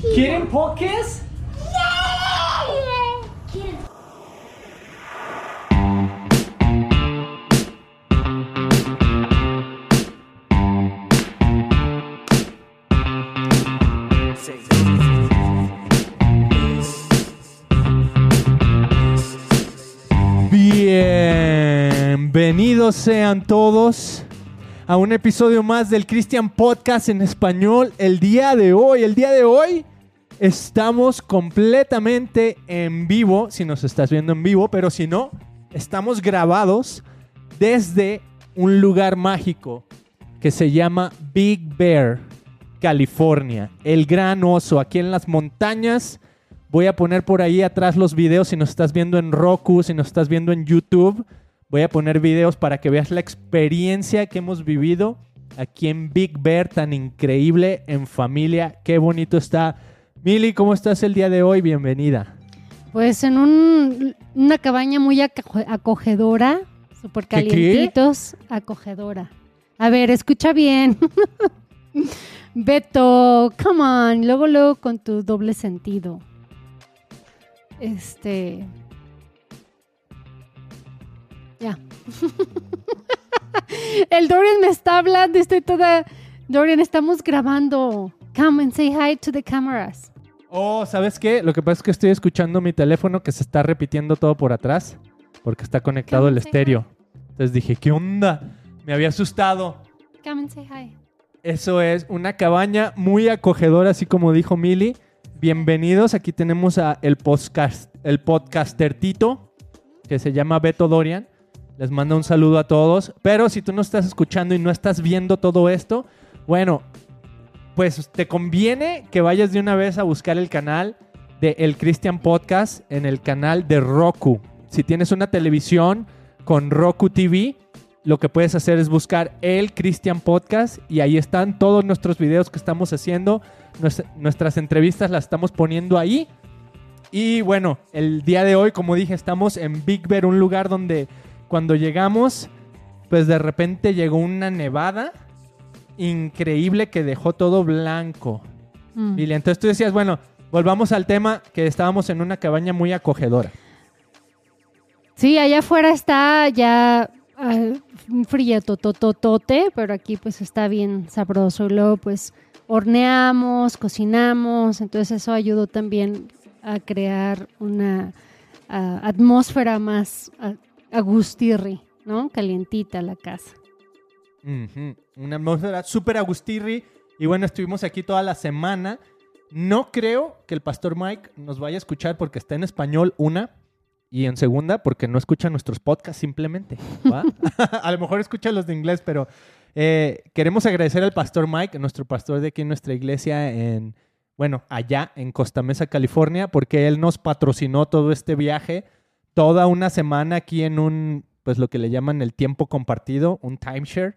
¿Quieren pokés? Bienvenidos sean todos a un episodio más del Christian Podcast en español. El día de hoy, el día de hoy estamos completamente en vivo, si nos estás viendo en vivo, pero si no, estamos grabados desde un lugar mágico que se llama Big Bear, California. El gran oso, aquí en las montañas. Voy a poner por ahí atrás los videos si nos estás viendo en Roku, si nos estás viendo en YouTube. Voy a poner videos para que veas la experiencia que hemos vivido aquí en Big Bear, tan increíble, en familia. Qué bonito está. Mili, ¿cómo estás el día de hoy? Bienvenida. Pues en un- una cabaña muy aco- acogedora, súper calientitos, acogedora. A ver, escucha bien. Beto, come on, luego, luego con tu doble sentido. Este. Ya. El Dorian me está hablando, estoy toda. Dorian, estamos grabando. Come and say hi to the cameras. Oh, ¿sabes qué? Lo que pasa es que estoy escuchando mi teléfono que se está repitiendo todo por atrás porque está conectado Come el estéreo. Entonces dije, ¿qué onda? Me había asustado. Come and say hi. Eso es una cabaña muy acogedora, así como dijo Mili. Bienvenidos, aquí tenemos a el podcast, el podcaster Tito, que se llama Beto Dorian. Les mando un saludo a todos. Pero si tú no estás escuchando y no estás viendo todo esto, bueno, pues te conviene que vayas de una vez a buscar el canal de El Christian Podcast en el canal de Roku. Si tienes una televisión con Roku TV, lo que puedes hacer es buscar El Christian Podcast y ahí están todos nuestros videos que estamos haciendo. Nues- Nuestras entrevistas las estamos poniendo ahí. Y bueno, el día de hoy, como dije, estamos en Big Bear, un lugar donde cuando llegamos, pues de repente llegó una nevada increíble que dejó todo blanco. Mm. Entonces tú decías, bueno, volvamos al tema que estábamos en una cabaña muy acogedora. Sí, allá afuera está ya ah, un frío tototote, pero aquí pues está bien sabroso. Y luego pues horneamos, cocinamos, entonces eso ayudó también a crear una ah, atmósfera más ah, agustirri, ¿no? Calientita la casa. Una atmósfera súper agustirri. Y bueno, estuvimos aquí toda la semana. No creo que el pastor Mike nos vaya a escuchar porque está en español, una. Y en segunda, porque no escucha nuestros podcasts simplemente. ¿va? a lo mejor escucha los de inglés, pero eh, queremos agradecer al pastor Mike, nuestro pastor de aquí en nuestra iglesia en, bueno, allá en Costa Mesa, California, porque él nos patrocinó todo este viaje, toda una semana aquí en un, pues lo que le llaman el tiempo compartido, un timeshare.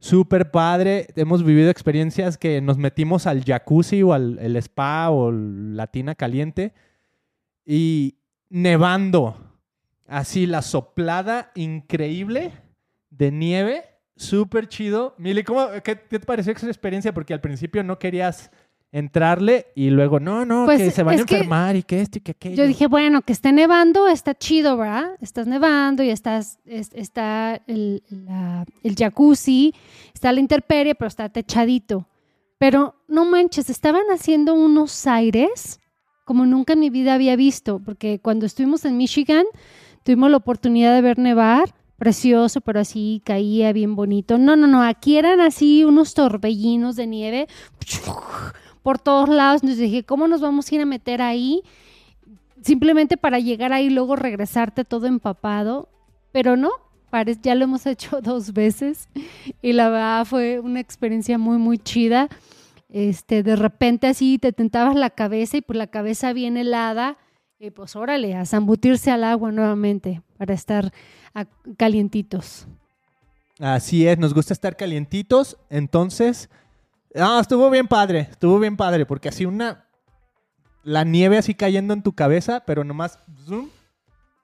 Súper padre. Hemos vivido experiencias que nos metimos al jacuzzi o al el spa o la tina caliente y nevando. Así la soplada increíble de nieve. Súper chido. Mili, ¿cómo, qué, qué te pareció esa experiencia? Porque al principio no querías entrarle y luego, no, no, Pues, que se van a que enfermar y que esto y que aquello. Yo dije, bueno, que esté nevando, está chido, ¿verdad? Estás nevando y estás, es- está el, la- el jacuzzi, está la intemperie, pero está techadito. Pero no manches, estaban haciendo unos aires como nunca en mi vida había visto, porque cuando estuvimos en Michigan tuvimos la oportunidad de ver nevar, precioso, pero así caía bien bonito. No, no, no, aquí eran así unos torbellinos de nieve por todos lados. Entonces dije, ¿cómo nos vamos a ir a meter ahí? Simplemente para llegar ahí y luego regresarte todo empapado. Pero no, ya lo hemos hecho dos veces y la verdad fue una experiencia muy, muy chida. Este, de repente así te tentabas la cabeza y pues la cabeza bien helada y pues órale, a zambutirse al agua nuevamente para estar calientitos. Así es, nos gusta estar calientitos, entonces... Ah, estuvo bien padre, estuvo bien padre, porque así una... La nieve así cayendo en tu cabeza, pero nomás... zoom,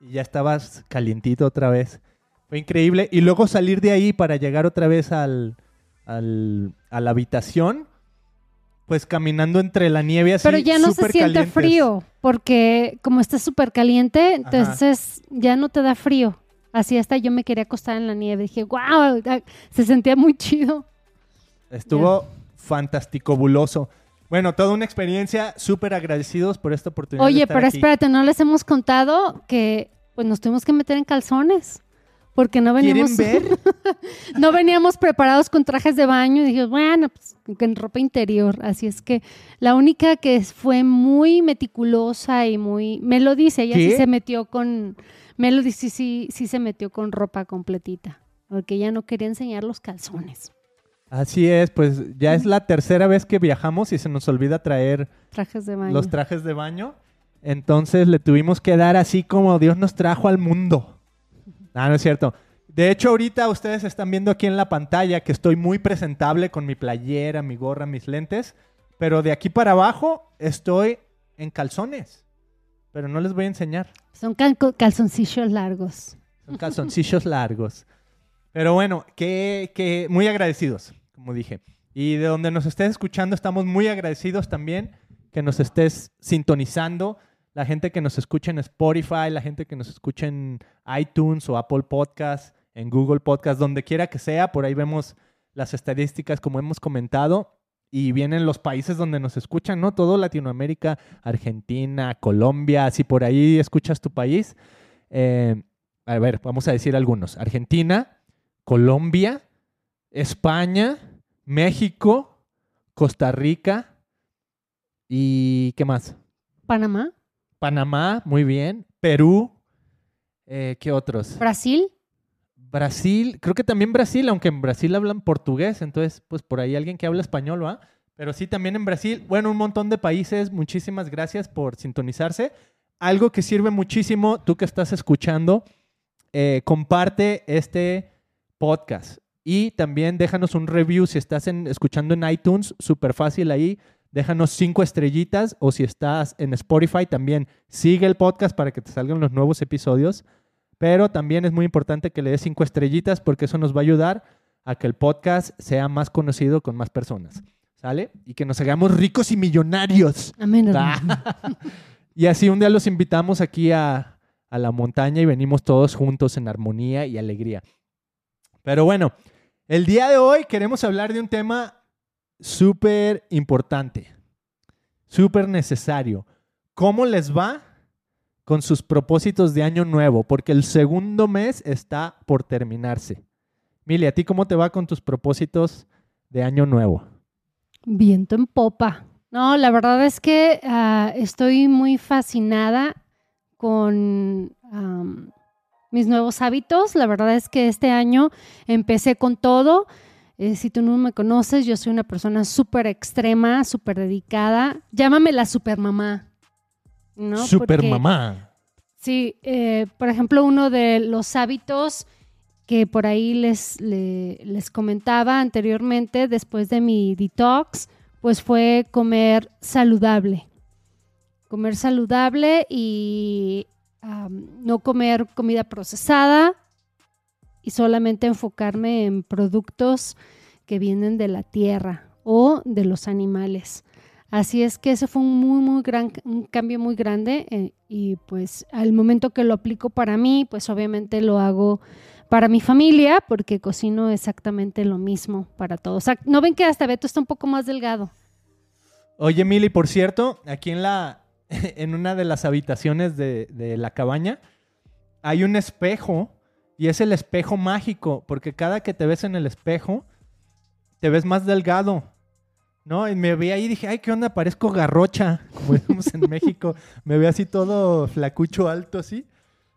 y ya estabas calientito otra vez. Fue increíble. Y luego salir de ahí para llegar otra vez al, al- a la habitación. pues caminando entre la nieve así. Pero ya no se siente calientes. frío, porque como está súper caliente, entonces ya no te da frío. Así hasta yo me quería acostar en la nieve. Dije, wow, se sentía muy chido. Estuvo buloso. Bueno, toda una experiencia, súper agradecidos por esta oportunidad. de Oye, estar pero aquí. espérate, no les hemos contado que pues nos tuvimos que meter en calzones. Porque no ¿Quieren veníamos, ver? no veníamos preparados con trajes de baño. Y dije, bueno, pues en ropa interior. Así es que la única que fue muy meticulosa y muy. Melody dice, ella sí se metió con. Melody sí, sí, sí se metió con ropa completita. Porque ella no quería enseñar los calzones. Así es, pues ya es la tercera vez que viajamos y se nos olvida traer Trajes de baño. los trajes de baño. Entonces le tuvimos que dar así como Dios nos trajo al mundo. Ah, no es cierto. De hecho, ahorita ustedes están viendo aquí en la pantalla que estoy muy presentable con mi playera, mi gorra, mis lentes. Pero de aquí para abajo estoy en calzones. Pero no les voy a enseñar. Son cal- calzoncillos largos. Son calzoncillos largos. Pero bueno, que, que muy agradecidos, como dije. Y de donde nos estés escuchando, estamos muy agradecidos también que nos estés sintonizando. La gente que nos escucha en Spotify, la gente que nos escucha en iTunes o Apple Podcast, en Google Podcast, donde quiera que sea. Por ahí vemos las estadísticas, como hemos comentado. Y vienen los países donde nos escuchan, ¿no? Todo Latinoamérica, Argentina, Colombia. Si por ahí escuchas tu país, eh, a ver, vamos a decir algunos. Argentina, Colombia, España, México, Costa Rica y ¿qué más? Panamá, Panamá, muy bien. Perú, eh, ¿qué otros? Brasil. Brasil, creo que también Brasil, aunque en Brasil hablan portugués, entonces pues por ahí alguien que habla español, ¿va? Pero sí, también en Brasil, bueno, un montón de países, muchísimas gracias por sintonizarse. Algo que sirve muchísimo, tú que estás escuchando, eh, comparte este podcast y también déjanos un review si estás en- escuchando en iTunes, súper fácil ahí, déjanos cinco estrellitas o si estás en Spotify también sigue el podcast para que te salgan los nuevos episodios. Pero también es muy importante que le des cinco estrellitas porque eso nos va a ayudar a que el podcast sea más conocido con más personas. ¿Sale? Y que nos hagamos ricos y millonarios. Amén. Y así un día los invitamos aquí a, a la montaña y venimos todos juntos en armonía y alegría. Pero bueno, el día de hoy queremos hablar de un tema súper importante, súper necesario. ¿Cómo les va con sus propósitos de año nuevo? Porque el segundo mes está por terminarse. Mili, ¿a ti cómo te va con tus propósitos de año nuevo? Viento en popa. No, la verdad es que ah, estoy muy fascinada con mis nuevos hábitos. La verdad es que este año empecé con todo. Eh, si tú no me conoces, yo soy una persona súper extrema, súper dedicada. Llámame la supermamá. ¿no? Super Porque- mamá. Sí, eh, por ejemplo, uno de los hábitos que por ahí les, le- les comentaba anteriormente, después de mi detox, pues fue comer saludable. Comer saludable y no comer comida procesada y solamente enfocarme en productos que vienen de la tierra o de los animales. Así es que ese fue un muy, muy gran, cambio muy grande eh, y pues al momento que lo aplico para mí, pues obviamente lo hago para mi familia porque cocino exactamente lo mismo para todos. ¿no ven que hasta Beto está un poco más delgado? Oye, Mili, por cierto, aquí en la en una de las habitaciones de, de la cabaña hay un espejo y es el espejo mágico, porque cada que te ves en el espejo te ves más delgado. ¿No? Y me vi ahí y dije, ay, ¿qué onda? Parezco garrocha, como decimos en México. Me ve así todo flacucho alto, así.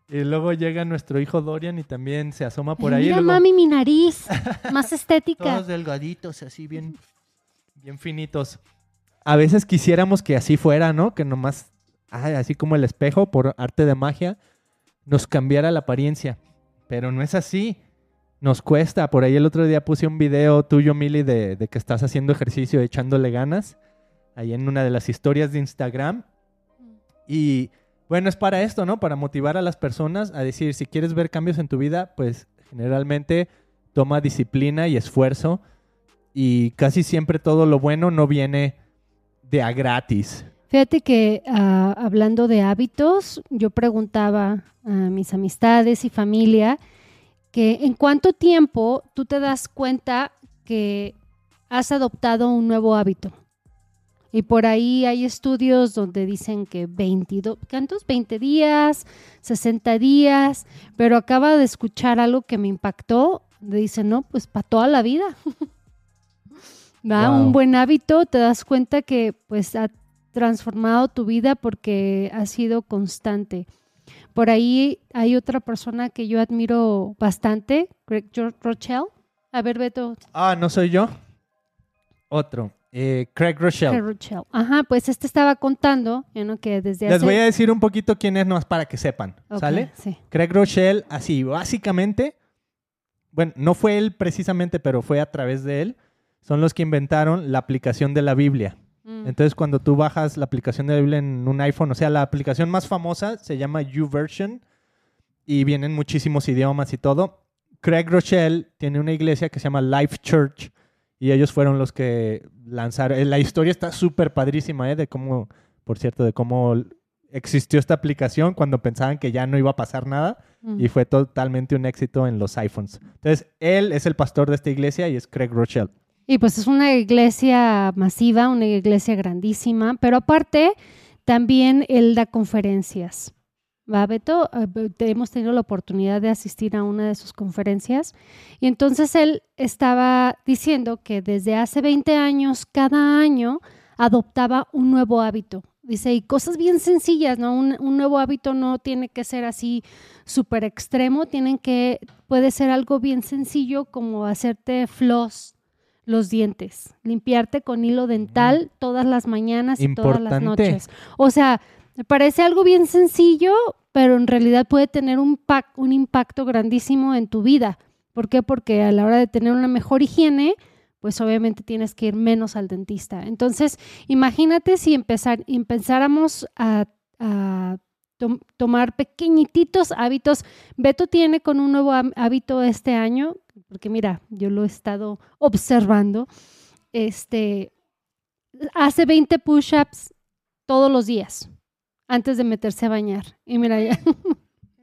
Y luego llega nuestro hijo Dorian y también se asoma por Ay, ahí. y Mira, luego- mami, mi nariz, más estética. todos delgaditos, así bien, bien finitos. A veces quisiéramos que así fuera, ¿no? Que nomás, así como el espejo, por arte de magia, nos cambiara la apariencia. Pero no es así. Nos cuesta. Por ahí el otro día puse un video tuyo, Mili, de, de que estás haciendo ejercicio echándole ganas. Ahí en una de las historias de Instagram. Y bueno, es para esto, ¿no? Para motivar a las personas a decir, si quieres ver cambios en tu vida, pues generalmente toma disciplina y esfuerzo. Y casi siempre todo lo bueno no viene de a gratis. Fíjate que ah, hablando de hábitos, yo preguntaba a mis amistades y familia que en cuánto tiempo tú te das cuenta que has adoptado un nuevo hábito. Y por ahí hay estudios donde dicen que 22, ¿cuántos? 20 días, 60 días, pero acaba de escuchar algo que me impactó. Dice, no, pues para toda la vida. ¿Va? Wow. Un buen hábito, te das cuenta que pues ha transformado tu vida porque ha sido constante. Por ahí hay otra persona que yo admiro bastante, Greg Rochelle. A ver, Beto, Ah, ¿no soy yo? Otro. Eh, Craig Rochelle. Greg Rochelle. Ajá, pues este estaba contando, you know, que desde Les hace... voy a decir un poquito quién es, nomás para que sepan, Ok, ¿sale? Sí. Craig Rochelle, así, básicamente, bueno, no fue él precisamente, pero fue a través de él, son los que inventaron la aplicación de la Biblia. Mm. Entonces, cuando tú bajas la aplicación de la Biblia en un iPhone, o sea, la aplicación más famosa se llama YouVersion y vienen muchísimos idiomas y todo. Craig Rochelle tiene una iglesia que se llama Life Church y ellos fueron los que lanzaron. eh, La historia está súper padrísima, ¿eh? De cómo, por cierto, de cómo existió esta aplicación cuando pensaban que ya no iba a pasar nada Mm. y fue totalmente un éxito en los iPhones. Entonces, él es el pastor de esta iglesia y es Craig Rochelle. Y pues es una iglesia masiva, una iglesia grandísima, pero aparte también él da conferencias. ¿Va, te- Hemos tenido la oportunidad de asistir a una de sus conferencias y entonces él estaba diciendo que desde hace 20 años, cada año, adoptaba un nuevo hábito. Dice, y cosas bien sencillas, ¿no? Un, un nuevo hábito no tiene que ser así súper extremo, tienen que, puede ser algo bien sencillo como hacerte floss los dientes, limpiarte con hilo dental todas las mañanas y todas las noches. O sea, me parece algo bien sencillo, pero en realidad puede tener un impacto grandísimo en tu vida. ¿Por qué? Porque a la hora de tener una mejor higiene, pues obviamente tienes que ir menos al dentista. Entonces, imagínate si empezar, empezáramos a, a tom- tomar pequeñititos hábitos. Beto tiene con un nuevo há- hábito este año, porque mira, yo lo he estado observando. Este hace 20 push-ups todos los días antes de meterse a bañar. Y mira ya.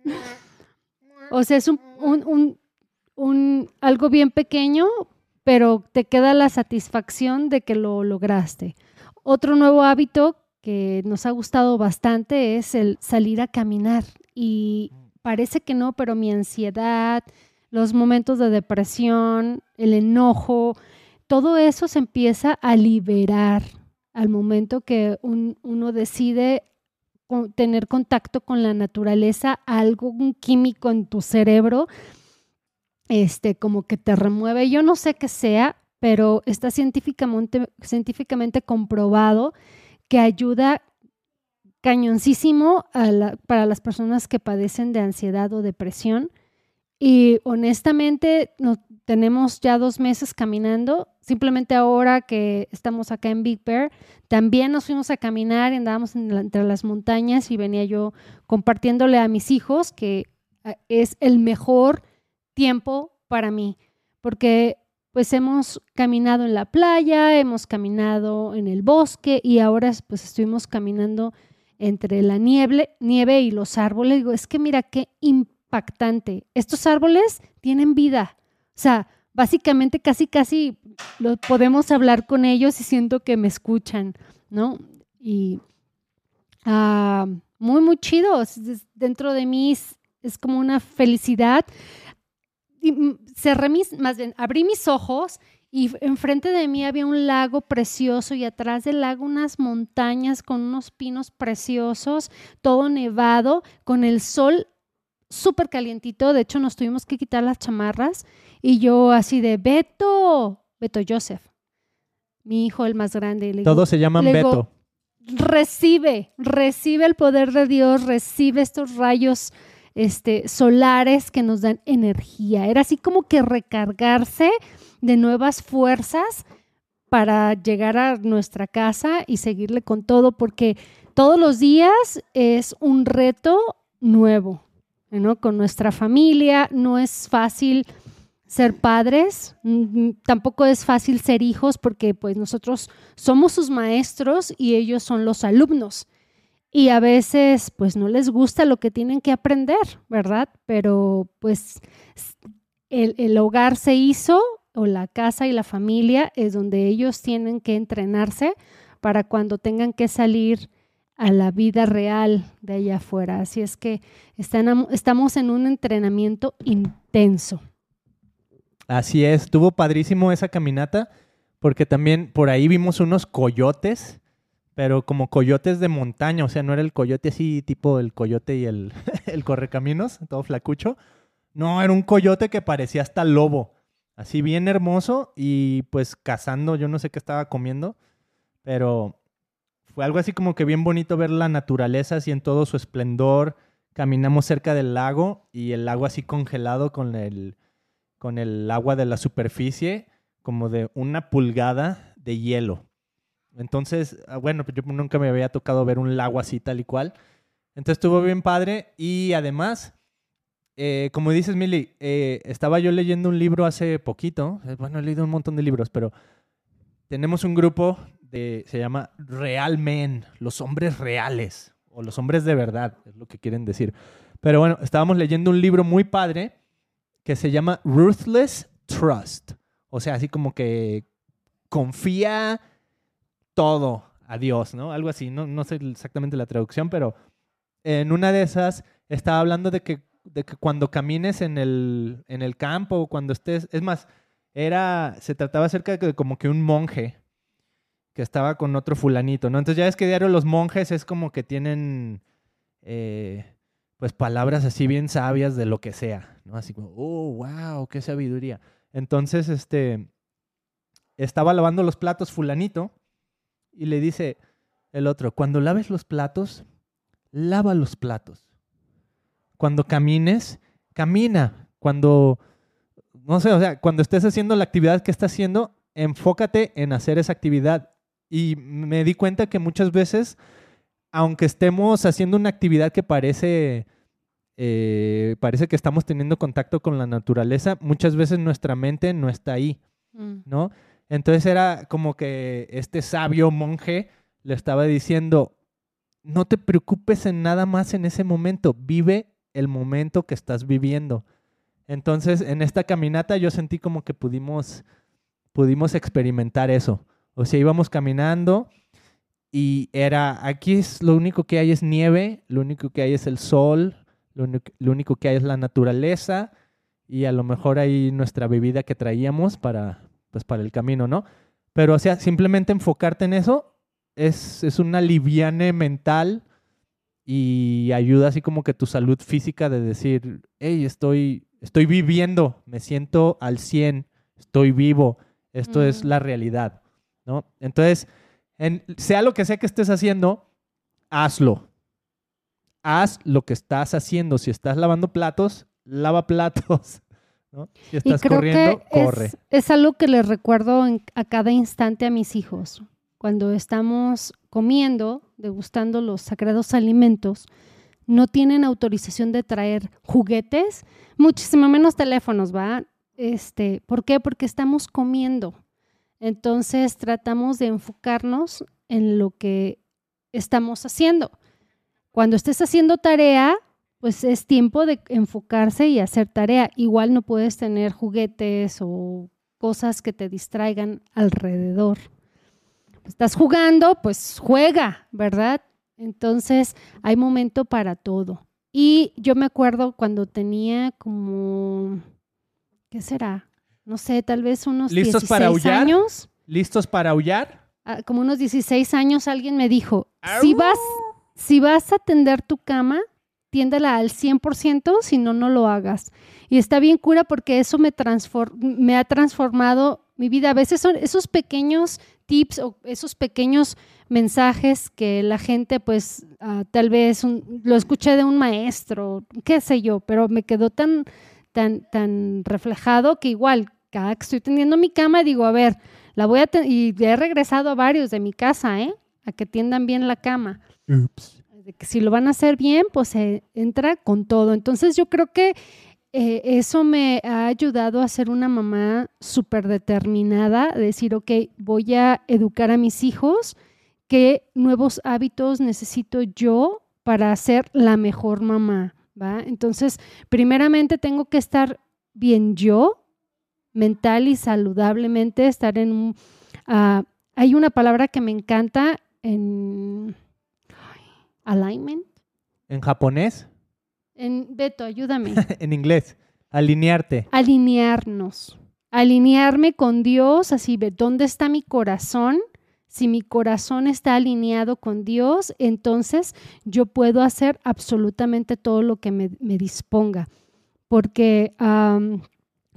o sea, es un- algo bien pequeño, pero te queda la satisfacción de que lo lograste. Otro nuevo hábito que nos ha gustado bastante es el salir a caminar. Y parece que no, pero mi ansiedad, los momentos de depresión, el enojo, todo eso se empieza a liberar al momento que un- uno decide tener contacto con la naturaleza, algo, un químico en tu cerebro, este, como que te remueve. Yo no sé qué sea, pero está científicamente, científicamente comprobado que ayuda cañoncísimo para las personas que padecen de ansiedad o depresión. Y honestamente, no, tenemos ya dos meses caminando. Simplemente ahora que estamos acá en Big Bear, también nos fuimos a caminar y andábamos entre las montañas y venía yo compartiéndole a mis hijos que eh, es el mejor tiempo para mí, porque pues hemos caminado en la playa, hemos caminado en el bosque y ahora pues estuvimos caminando entre la nieve, nieve y los árboles. Digo, es que mira qué impactante. Estos árboles tienen vida. O sea, básicamente casi, casi lo, podemos hablar con ellos y siento que me escuchan, ¿no? Y ah, muy, muy chido. Dentro de mí es como una felicidad. Cerré mis, más bien, abrí mis ojos y enfrente de mí había un lago precioso y atrás del lago unas montañas con unos pinos preciosos, todo nevado, con el sol súper calientito. De hecho, nos tuvimos que quitar las chamarras y yo así de Beto, Beto Joseph, mi hijo el más grande. le digo, Todos se llaman le digo, Beto. recibe, recibe el poder de Dios, recibe estos rayos este, solares que nos dan energía. Era así como que recargarse de nuevas fuerzas para llegar a nuestra casa y seguirle con todo, porque todos los días es un reto nuevo, ¿no? Con nuestra familia no es fácil ser padres, mm, tampoco es fácil ser hijos porque pues nosotros somos sus maestros y ellos son los alumnos. Y a veces pues no les gusta lo que tienen que aprender, ¿verdad? Pero pues el, el hogar se hizo o la casa y la familia es donde ellos tienen que entrenarse para cuando tengan que salir a la vida real de allá afuera. Así es que están, estamos en un entrenamiento intenso. Así es, estuvo padrísimo esa caminata porque también por ahí vimos unos coyotes, pero como coyotes de montaña, o sea, no era el coyote así tipo el coyote y el, el correcaminos, todo flacucho. No, era un coyote que parecía hasta lobo, así bien hermoso y pues cazando, yo no sé qué estaba comiendo, pero fue algo así como que bien bonito ver la naturaleza así en todo su esplendor. Caminamos cerca del lago y el lago así congelado con el, con el agua de la superficie, como de una pulgada de hielo. Entonces, ah, bueno, yo nunca me había tocado ver un lago así tal y cual. Entonces estuvo bien padre y además, eh, como dices, Mili, eh, estaba yo leyendo un libro hace poquito. Eh, bueno, he leído un montón de libros, pero tenemos un grupo se llama Real Men, los hombres reales, o los hombres de verdad, es lo que quieren decir. Pero bueno, estábamos leyendo un libro muy padre que se llama Ruthless Trust. O sea, así como que confía todo a Dios, ¿no? Algo así, no, no sé exactamente la traducción, pero en una de esas estaba hablando de que, de que cuando camines en el, en el campo, cuando estés, es más, era, se trataba acerca de como que un monje que estaba con otro fulanito, ¿no? Entonces ya es que diario los monjes es como que tienen, eh, pues, palabras así bien sabias de lo que sea, ¿no? Así como, oh, wow, qué sabiduría. Entonces, este, estaba lavando los platos fulanito y le dice el otro, cuando laves los platos, lava los platos. Cuando camines, camina. Cuando, no sé, o sea, cuando estés haciendo la actividad que estás haciendo, enfócate en hacer esa actividad y me di cuenta que muchas veces, aunque estemos haciendo una actividad que parece, eh, parece que estamos teniendo contacto con la naturaleza, muchas veces nuestra mente no está ahí, mm. Entonces era como que este sabio monje le estaba diciendo, no te preocupes en nada más en ese momento, vive el momento que estás viviendo. Entonces, en esta caminata yo sentí como que pudimos, pudimos experimentar eso. O sea, íbamos caminando y era, aquí es lo único que hay es nieve, lo único que hay es el sol, lo, único que hay es la naturaleza y a lo mejor ahí nuestra bebida que traíamos para, pues, para el camino, ¿no? Pero, o sea, simplemente enfocarte en eso es, es una liviane mental y ayuda así como que tu salud física de decir, hey, estoy, estoy viviendo, me siento al 100, estoy vivo, esto es la realidad. ¿no? Entonces, sea lo que sea que estés haciendo, hazlo. Haz lo que estás haciendo. Si estás lavando platos, lava platos. Si estás corriendo, corre. Es, algo que les recuerdo a cada instante a mis hijos. Cuando estamos comiendo, degustando los sagrados alimentos, no tienen autorización de traer juguetes, muchísimo menos teléfonos, ¿va? Este, ¿Por qué? Porque estamos comiendo. Entonces tratamos de enfocarnos en lo que estamos haciendo. Cuando estés haciendo tarea, pues es tiempo de enfocarse y hacer tarea. Igual no puedes tener juguetes o cosas que te distraigan alrededor. Estás jugando, pues juega, ¿verdad? Entonces hay momento para todo. Y yo me acuerdo cuando tenía como, ¿qué será? no sé, tal vez unos ¿Listos 16 para aullar? años. ¿Listos para aullar? Ah, como unos 16 años alguien me dijo, si vas, si vas a tender tu cama, tiéndela al 100%, si no, no lo hagas. Y está bien cura porque eso me, me ha transformado mi vida. A veces son esos pequeños tips o esos pequeños mensajes que la gente, pues, ah, tal vez lo escuché de un maestro, qué sé yo, pero me quedó tan tan, tan reflejado que igual, cada que estoy tendiendo mi cama, digo, a ver, la voy a y he regresado a varios de mi casa, ¿eh? A que tiendan bien la cama. Que si lo van a hacer bien, pues se entra con todo. Entonces yo creo que eh, eso me ha ayudado a ser una mamá súper determinada, decir, ok, voy a educar a mis hijos, qué nuevos hábitos necesito yo para ser la mejor mamá, ¿va? Entonces, primeramente tengo que estar bien yo, mental y saludablemente, estar en un... ah, hay una palabra que me encanta en alignment. En japonés, En Beto, ayúdame. en inglés, alinearte. alinearnos, alinearme con Dios, así ver dónde está mi corazón. Si mi corazón está alineado con Dios, entonces yo puedo hacer absolutamente todo lo que me, me disponga. Porque,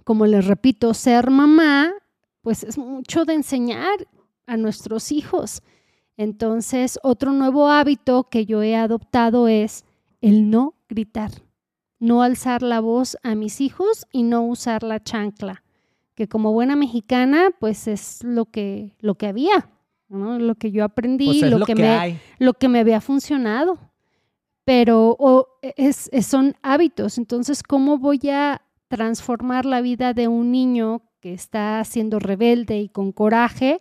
como les repito, ser mamá, pues es mucho de enseñar a nuestros hijos. Entonces, otro nuevo hábito que yo he adoptado es el no gritar, no alzar la voz a mis hijos y no usar la chancla, que como buena mexicana, pues es lo que, lo que había, ¿no? lo que yo aprendí, Pues es lo, lo que, que me, lo que me había funcionado. Pero o, es, es- son hábitos, entonces, ¿cómo voy a transformar la vida de un niño que está siendo rebelde y con coraje?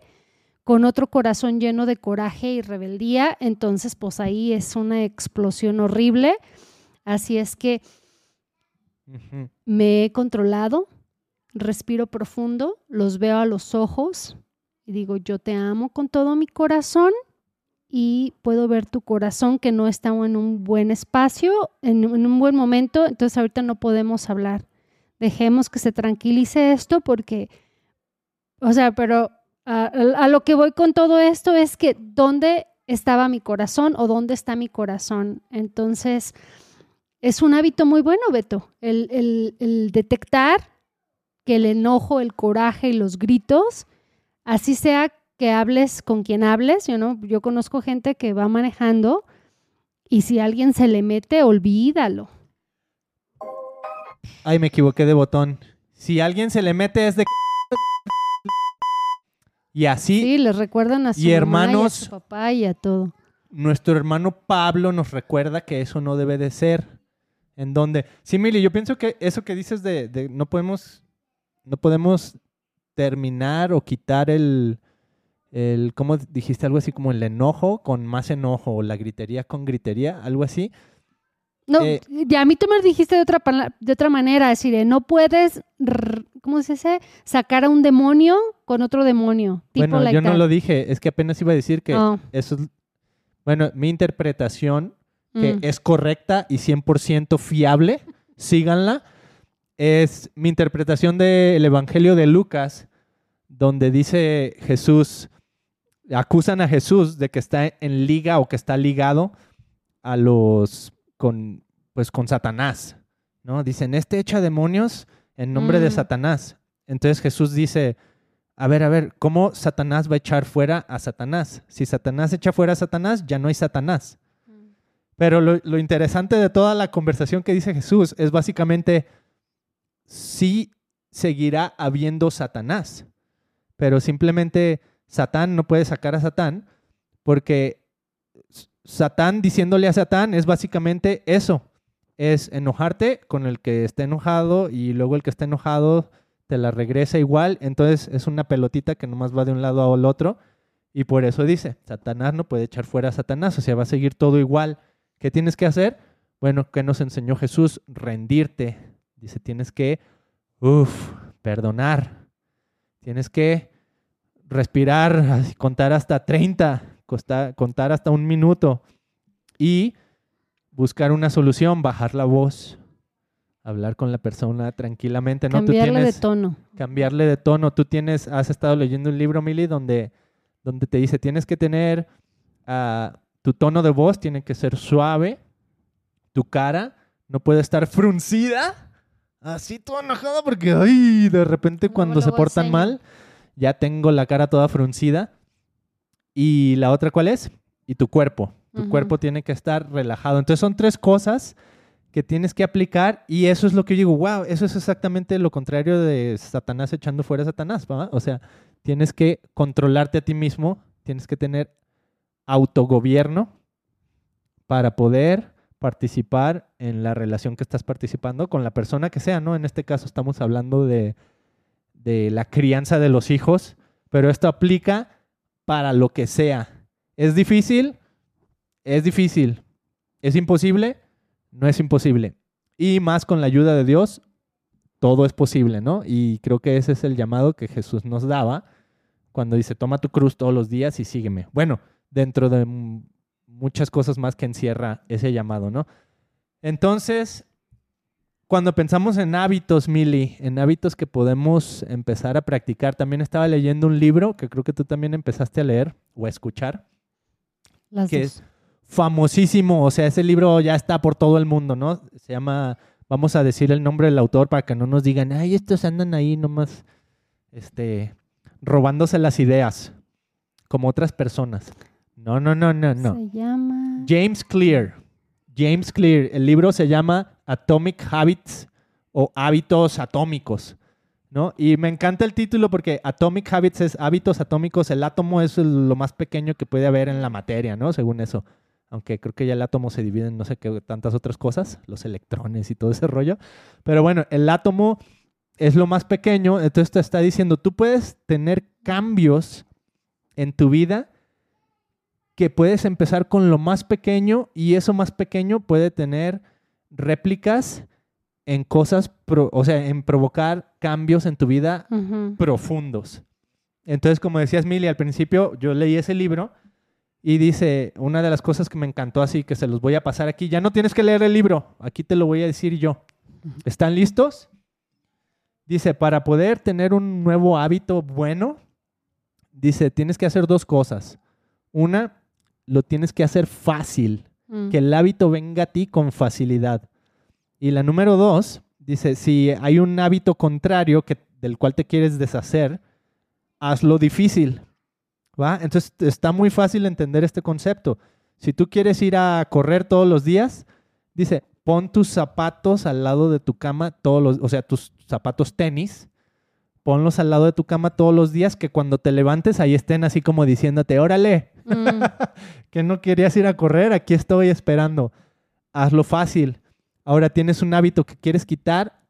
Con otro corazón lleno de coraje y rebeldía, entonces pues ahí es una explosión horrible. Así es que me he controlado, respiro profundo, los veo a los ojos y digo, yo te amo con todo mi corazón y puedo ver tu corazón que no está en un buen espacio, en, en un buen momento, entonces ahorita no podemos hablar. Dejemos que se tranquilice esto porque, o sea, pero a, a lo que voy con todo esto es que dónde estaba mi corazón o dónde está mi corazón. Entonces, es un hábito muy bueno, Beto, el detectar que el enojo, el coraje y los gritos, así sea que hables con quien hables, yo, ¿no? yo conozco gente que va manejando y si alguien se le mete, olvídalo. Ay, me equivoqué de botón. Si alguien se le mete es de... Y así Sí, les recuerdan a su Y mamá y a hermanos- su papá y a todo. nuestro hermano Pablo nos recuerda que eso no debe de ser. En donde, sí, Mili, yo pienso que eso que dices de, de no podemos, no podemos terminar o quitar el, el, ¿cómo dijiste? Algo así como el enojo con más enojo o la gritería con gritería, algo así. No, Eh, ya a mí tú me lo dijiste de otra, de otra manera, es decir, no puedes, ¿cómo se dice? Sacar a un demonio con otro demonio. Tipo bueno, like yo no lo dije, es que apenas iba a decir que Oh, eso es, bueno, mi interpretación que mm. es correcta y 100% fiable, síganla. Es mi interpretación del Evangelio de Lucas, donde dice Jesús, acusan a Jesús de que está en liga o que está ligado a los con pues con Satanás, ¿no? Dicen, "Este echa demonios en nombre de Mm. Satanás." Entonces Jesús dice, a ver, a ver, ¿cómo Satanás va a echar fuera a Satanás? Si Satanás echa fuera a Satanás, ya no hay Satanás. Pero lo, lo interesante de toda la conversación que dice Jesús es básicamente, sí seguirá habiendo Satanás, pero simplemente Satán no puede sacar a Satán porque Satán diciéndole a Satán es básicamente eso, es enojarte con el que está enojado y luego el que está enojado te la regresa igual, entonces es una pelotita que nomás va de un lado al otro y por eso dice, Satanás no puede echar fuera a Satanás, o sea, va a seguir todo igual. ¿Qué tienes que hacer? Bueno, ¿qué nos enseñó Jesús? Rendirte. Dice, tienes que, uff, perdonar. Tienes que respirar, contar hasta 30, costa- contar hasta un minuto y buscar una solución, bajar la voz, hablar con la persona tranquilamente. ¿no? Tú Cambiarle tienes- de tono. cambiarle de tono. Tú tienes, has estado leyendo un libro, Mili, donde, donde te dice, tienes que tener, ah, tu tono de voz tiene que ser suave, tu cara no puede estar fruncida, así toda enojada, porque, ay, de repente cuando se portan mal, ya tengo la cara toda fruncida. Y la otra, ¿cuál es? Y tu cuerpo. Tu cuerpo tiene que estar relajado. Entonces son tres cosas que tienes que aplicar y eso es lo que yo digo, wow, eso es exactamente lo contrario de Satanás echando fuera a Satanás, ¿va? O sea, tienes que controlarte a ti mismo, tienes que tener autogobierno para poder participar en la relación que estás participando con la persona que sea, ¿no? En este caso estamos hablando de, de la crianza de los hijos, pero esto aplica para lo que sea. ¿Es difícil? Es difícil. ¿Es imposible? No es imposible. Y más con la ayuda de Dios, todo es posible, ¿no? Y creo que ese es el llamado que Jesús nos daba cuando dice, toma tu cruz todos los días y sígueme. Bueno, dentro de muchas cosas más que encierra ese llamado, ¿no? Entonces, cuando pensamos en hábitos, Mili, en hábitos que podemos empezar a practicar, también estaba leyendo un libro que creo que tú también empezaste a leer o a escuchar, Las que dos. es famosísimo, o sea, ese libro ya está por todo el mundo, ¿no? Se llama, vamos a decir el nombre del autor para que no nos digan, ay, estos andan ahí nomás, este, robándose las ideas, como otras personas. No, no, no, no, no. Se llama... James Clear. James Clear. El libro se llama Atomic Habits o Hábitos Atómicos. ¿no? Y me encanta el título porque Atomic Habits es hábitos atómicos. El átomo es lo más pequeño que puede haber en la materia, ¿no? Según eso. Aunque creo que ya el átomo se divide en no sé qué tantas otras cosas, los electrones y todo ese rollo. Pero bueno, el átomo es lo más pequeño. Entonces te está diciendo, tú puedes tener cambios en tu vida que puedes empezar con lo más pequeño y eso más pequeño puede tener réplicas en cosas, pro- o sea, en provocar cambios en tu vida profundos. Entonces, como decías, Mili, al principio yo leí ese libro y dice, una de las cosas que me encantó así, que se los voy a pasar aquí, ya no tienes que leer el libro, aquí te lo voy a decir yo. ¿Están listos? Dice, para poder tener un nuevo hábito bueno, dice, tienes que hacer dos cosas. Una, lo tienes que hacer fácil Mm. que el hábito venga a ti con facilidad. Y la número dos, dice, si hay un hábito contrario que, del cual te quieres deshacer, hazlo difícil. ¿Va? Entonces está muy fácil entender este concepto. Si tú quieres ir a correr todos los días, dice, pon tus zapatos al lado de tu cama todos los, o sea, tus zapatos tenis, ponlos al lado de tu cama todos los días, que cuando te levantes ahí estén así como diciéndote, órale, Mm. que no querías ir a correr, aquí estoy esperando. Hazlo fácil. Ahora tienes un hábito que quieres quitar,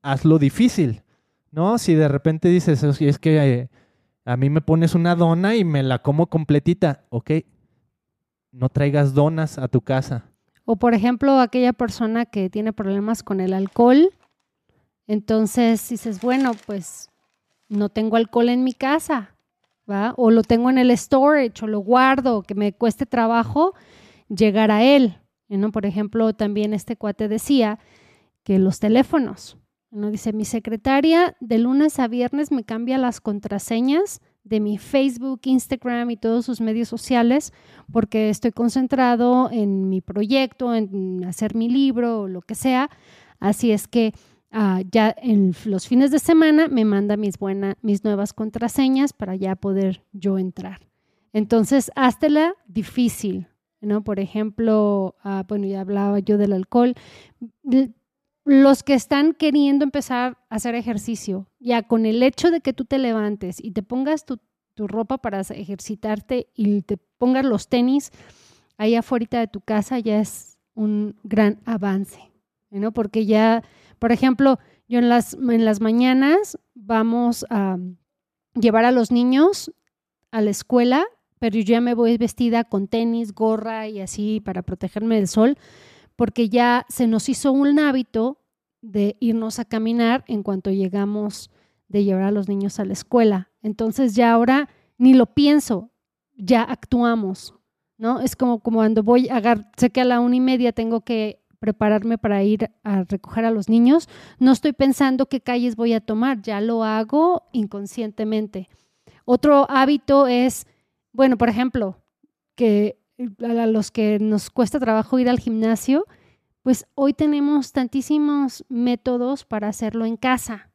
hazlo difícil. ¿No? Si de repente dices, "Oye, es que eh, a mí me pones una dona y me la como completita, ok, no traigas donas a tu casa. O por ejemplo, aquella persona que tiene problemas con el alcohol, entonces dices, bueno, pues no tengo alcohol en mi casa, ¿va? O lo tengo en el storage, o lo guardo, que me cueste trabajo llegar a él. ¿no? Por ejemplo, también este cuate decía que los teléfonos, ¿no? Dice, mi secretaria de lunes a viernes me cambia las contraseñas de mi Facebook, Instagram y todos sus medios sociales porque estoy concentrado en mi proyecto, en hacer mi libro o lo que sea. Así es que ah, ya en los fines de semana me manda mis, buena, mis nuevas contraseñas para ya poder yo entrar. Entonces, háztela difícil, ¿no? Por ejemplo, ah, bueno, ya hablaba yo del alcohol. Los que están queriendo empezar a hacer ejercicio, ya con el hecho de que tú te levantes y te pongas tu, tu ropa para ejercitarte y te pongas los tenis ahí afuera de tu casa, ya es un gran avance, ¿no? Porque ya, por ejemplo, yo en las, en las mañanas vamos a llevar a los niños a la escuela, pero yo ya me voy vestida con tenis, gorra y así para protegerme del sol, porque ya se nos hizo un hábito de irnos a caminar en cuanto llegamos de llevar a los niños a la escuela. Entonces ya ahora ni lo pienso, ya actuamos, ¿no? Es como, como cuando voy a sé que a la una y media tengo que prepararme para ir a recoger a los niños, no estoy pensando qué calles voy a tomar, ya lo hago inconscientemente. Otro hábito es, bueno, por ejemplo, que a los que nos cuesta trabajo ir al gimnasio, pues hoy tenemos tantísimos métodos para hacerlo en casa.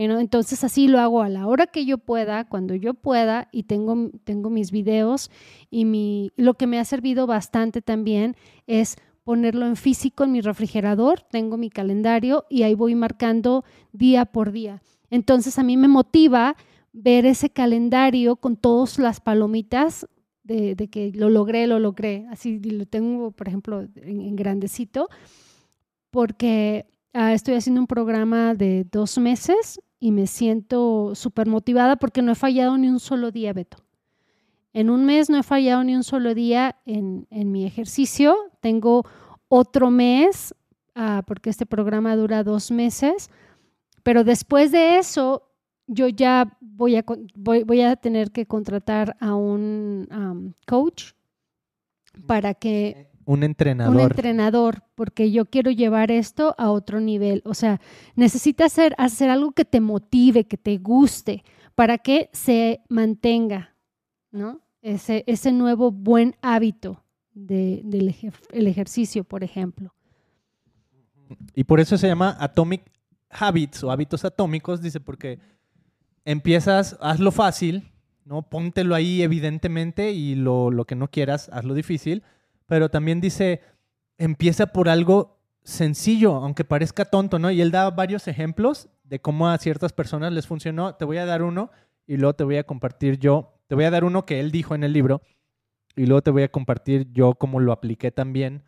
Entonces así lo hago a la hora que yo pueda, cuando yo pueda, y tengo, tengo mis videos y mi, lo que me ha servido bastante también es ponerlo en físico en mi refrigerador, tengo mi calendario y ahí voy marcando día por día. Entonces a mí me motiva ver ese calendario con todas las palomitas de, que lo logré, lo logré. Así lo tengo, por ejemplo, en, grandecito, porque ah, estoy haciendo un programa de dos meses y me siento súper motivada porque no he fallado ni un solo día. En un mes no he fallado ni un solo día en, en mi ejercicio. Tengo otro mes, ah, porque este programa dura dos meses, pero después de eso yo ya voy a, con- voy, voy a tener que contratar a un am, coach para que Un entrenador. un entrenador, porque yo quiero llevar esto a otro nivel. O sea, necesitas hacer, hacer algo que te motive, que te guste, para que se mantenga, ¿no? Ese, ese nuevo buen hábito de- del el ejercicio, por ejemplo. Y por eso se llama Atomic Habits o hábitos atómicos, dice, porque empiezas, hazlo fácil, ¿no? Póntelo ahí evidentemente y lo, lo que no quieras, hazlo difícil, pero también dice, empieza por algo sencillo, aunque parezca tonto, ¿no? Y él da varios ejemplos de cómo a ciertas personas les funcionó. Te voy a dar uno y luego te voy a compartir yo, te voy a dar uno que él dijo en el libro y luego te voy a compartir yo cómo lo apliqué también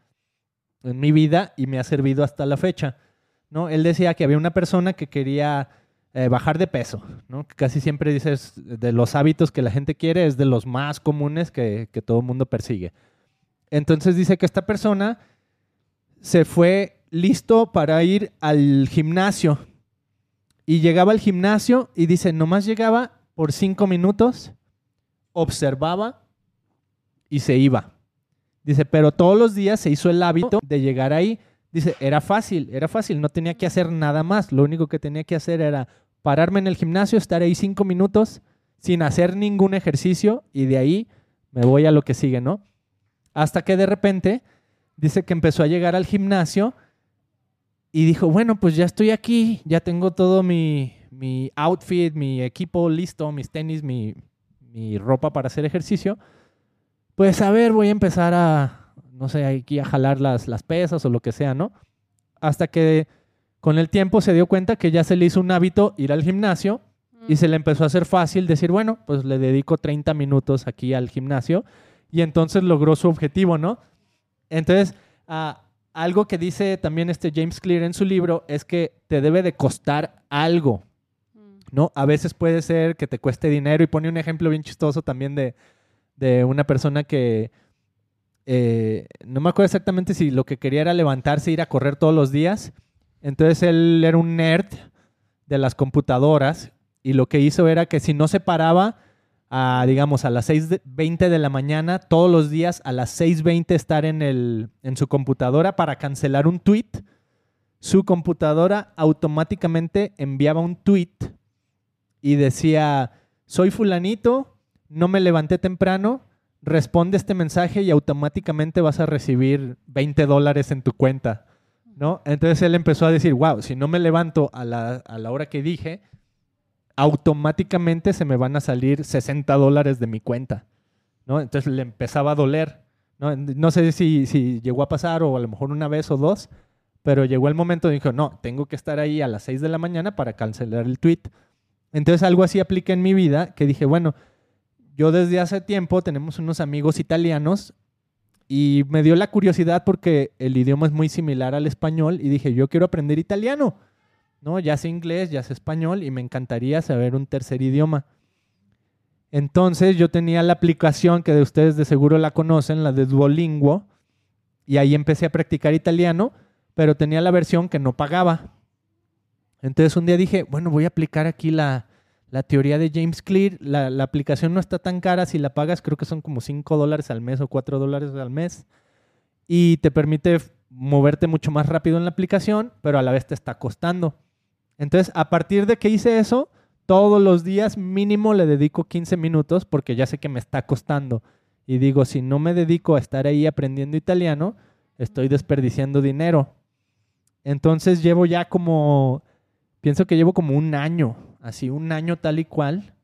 en mi vida y me ha servido hasta la fecha. ¿no? Él decía que había una persona que quería eh, bajar de peso, ¿no? que casi siempre dices de los hábitos que la gente quiere es de los más comunes que, todo el mundo persigue. Entonces dice que esta persona se fue listo para ir al gimnasio y llegaba al gimnasio y dice, nomás llegaba por cinco minutos, observaba y se iba. Dice, pero todos los días se hizo el hábito de llegar ahí. Dice, era fácil, era fácil, no tenía que hacer nada más. Lo único que tenía que hacer era pararme en el gimnasio, estar ahí cinco minutos sin hacer ningún ejercicio y de ahí me voy a lo que sigue, ¿no? Hasta que de repente dice que empezó a llegar al gimnasio y dijo, bueno, pues ya estoy aquí, ya tengo todo mi, mi outfit, mi equipo listo, mis tenis, mi, mi ropa para hacer ejercicio. Pues a ver, voy a empezar a, no sé, aquí a jalar las, las pesas o lo que sea, ¿no? Hasta que con el tiempo se dio cuenta que ya se le hizo un hábito ir al gimnasio y se le empezó a hacer fácil decir, bueno, pues le dedico 30 minutos aquí al gimnasio y entonces logró su objetivo, ¿no? Entonces, ah, algo que dice también este James Clear en su libro es que te debe de costar algo, ¿no? A veces puede ser que te cueste dinero y pone un ejemplo bien chistoso también de, de una persona que eh, no me acuerdo exactamente si lo que quería era levantarse e ir a correr todos los días. Entonces él era un nerd de las computadoras y lo que hizo era que si no se paraba a, digamos, a las 6.20 de la mañana, todos los días a las 6.20 estar en, el, en su computadora para cancelar un tweet, su computadora automáticamente enviaba un tweet y decía, soy fulanito, no me levanté temprano, responde este mensaje y automáticamente vas a recibir 20 dólares en tu cuenta, ¿no? Entonces él empezó a decir, wow, si no me levanto a la, a la hora que dije, automáticamente se me van a salir 60 dólares de mi cuenta, ¿no? Entonces le empezaba a doler, ¿no? No sé si, si llegó a pasar o a lo mejor una vez o dos, pero llegó el momento y dijo, no, tengo que estar ahí a las 6 de la mañana para cancelar el tweet. Entonces algo así apliqué en mi vida que dije, bueno, yo desde hace tiempo tenemos unos amigos italianos y me dio la curiosidad porque el idioma es muy similar al español y dije, yo quiero aprender italiano, ¿no? Ya sé inglés, ya sé español y me encantaría saber un tercer idioma. Entonces yo tenía la aplicación que de ustedes de seguro la conocen, la de Duolingo, y ahí empecé a practicar italiano, pero tenía la versión que no pagaba. Entonces un día dije, bueno, voy a aplicar aquí la, la teoría de James Clear. La, la, aplicación no está tan cara, si la pagas creo que son como 5 dólares al mes o 4 dólares al mes. Y te permite moverte mucho más rápido en la aplicación, pero a la vez te está costando. Entonces, a partir de que hice eso, todos los días mínimo le dedico 15 minutos porque ya sé que me está costando. Y digo, si no me dedico a estar ahí aprendiendo italiano, estoy desperdiciando dinero. Entonces llevo ya como, pienso que llevo como un año, así un año tal y cual,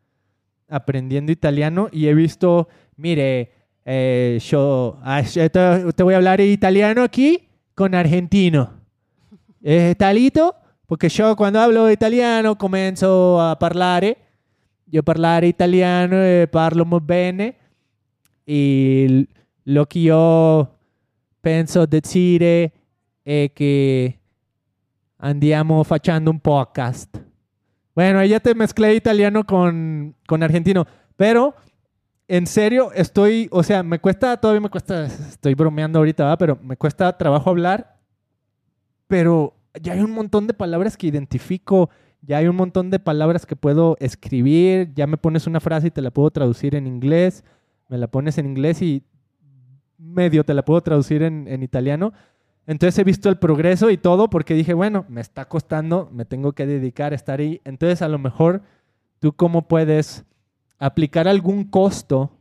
aprendiendo italiano y he visto, mire, eh, yo te, te, voy a hablar italiano aquí con argentino. Eh, talito, porque yo cuando hablo italiano comienzo a parlare, io parlare italiano e parlo muy bene e lo che io penso dire è che andiamo facendo un podcast. Bueno, ya te mezclé italiano con, con argentino, pero en serio estoy, o sea, me cuesta, todavía me cuesta, estoy bromeando ahorita, ¿verdad? pero me cuesta trabajo hablar, pero ya hay un montón de palabras que identifico, ya hay un montón de palabras que puedo escribir, ya me pones una frase y te la puedo traducir en inglés, me la pones en inglés y medio te la puedo traducir en, en italiano. Entonces he visto el progreso y todo porque dije, bueno, me está costando, me tengo que dedicar a estar ahí. Entonces a lo mejor tú cómo puedes aplicar algún costo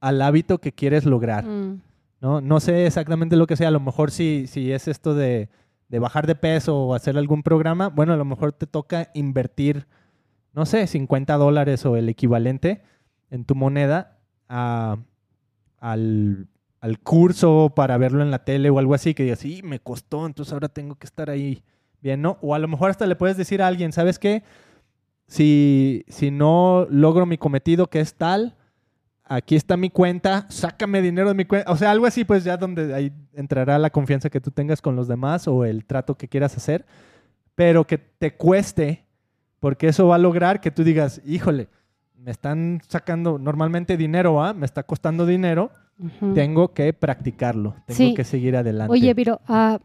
al hábito que quieres lograr. Mm. ¿no? No sé exactamente lo que sea, a lo mejor si, si es esto de, de bajar de peso o hacer algún programa, bueno, a lo mejor te toca invertir, no sé, 50 dólares o el equivalente en tu moneda a- al, al curso para verlo en la tele o algo así, que digas, sí, me costó, entonces ahora tengo que estar ahí bien, ¿no? O a lo mejor hasta le puedes decir a alguien, ¿sabes qué? Si, si no logro mi cometido que es tal, aquí está mi cuenta, sácame dinero de mi cuenta. O sea, algo así, pues ya donde ahí entrará la confianza que tú tengas con los demás o el trato que quieras hacer, pero que te cueste, porque eso va a lograr que tú digas, híjole, me están sacando normalmente dinero, ¿ah? Me está costando dinero, Tengo que practicarlo, tengo Sí. que seguir adelante. Oye, pero ah,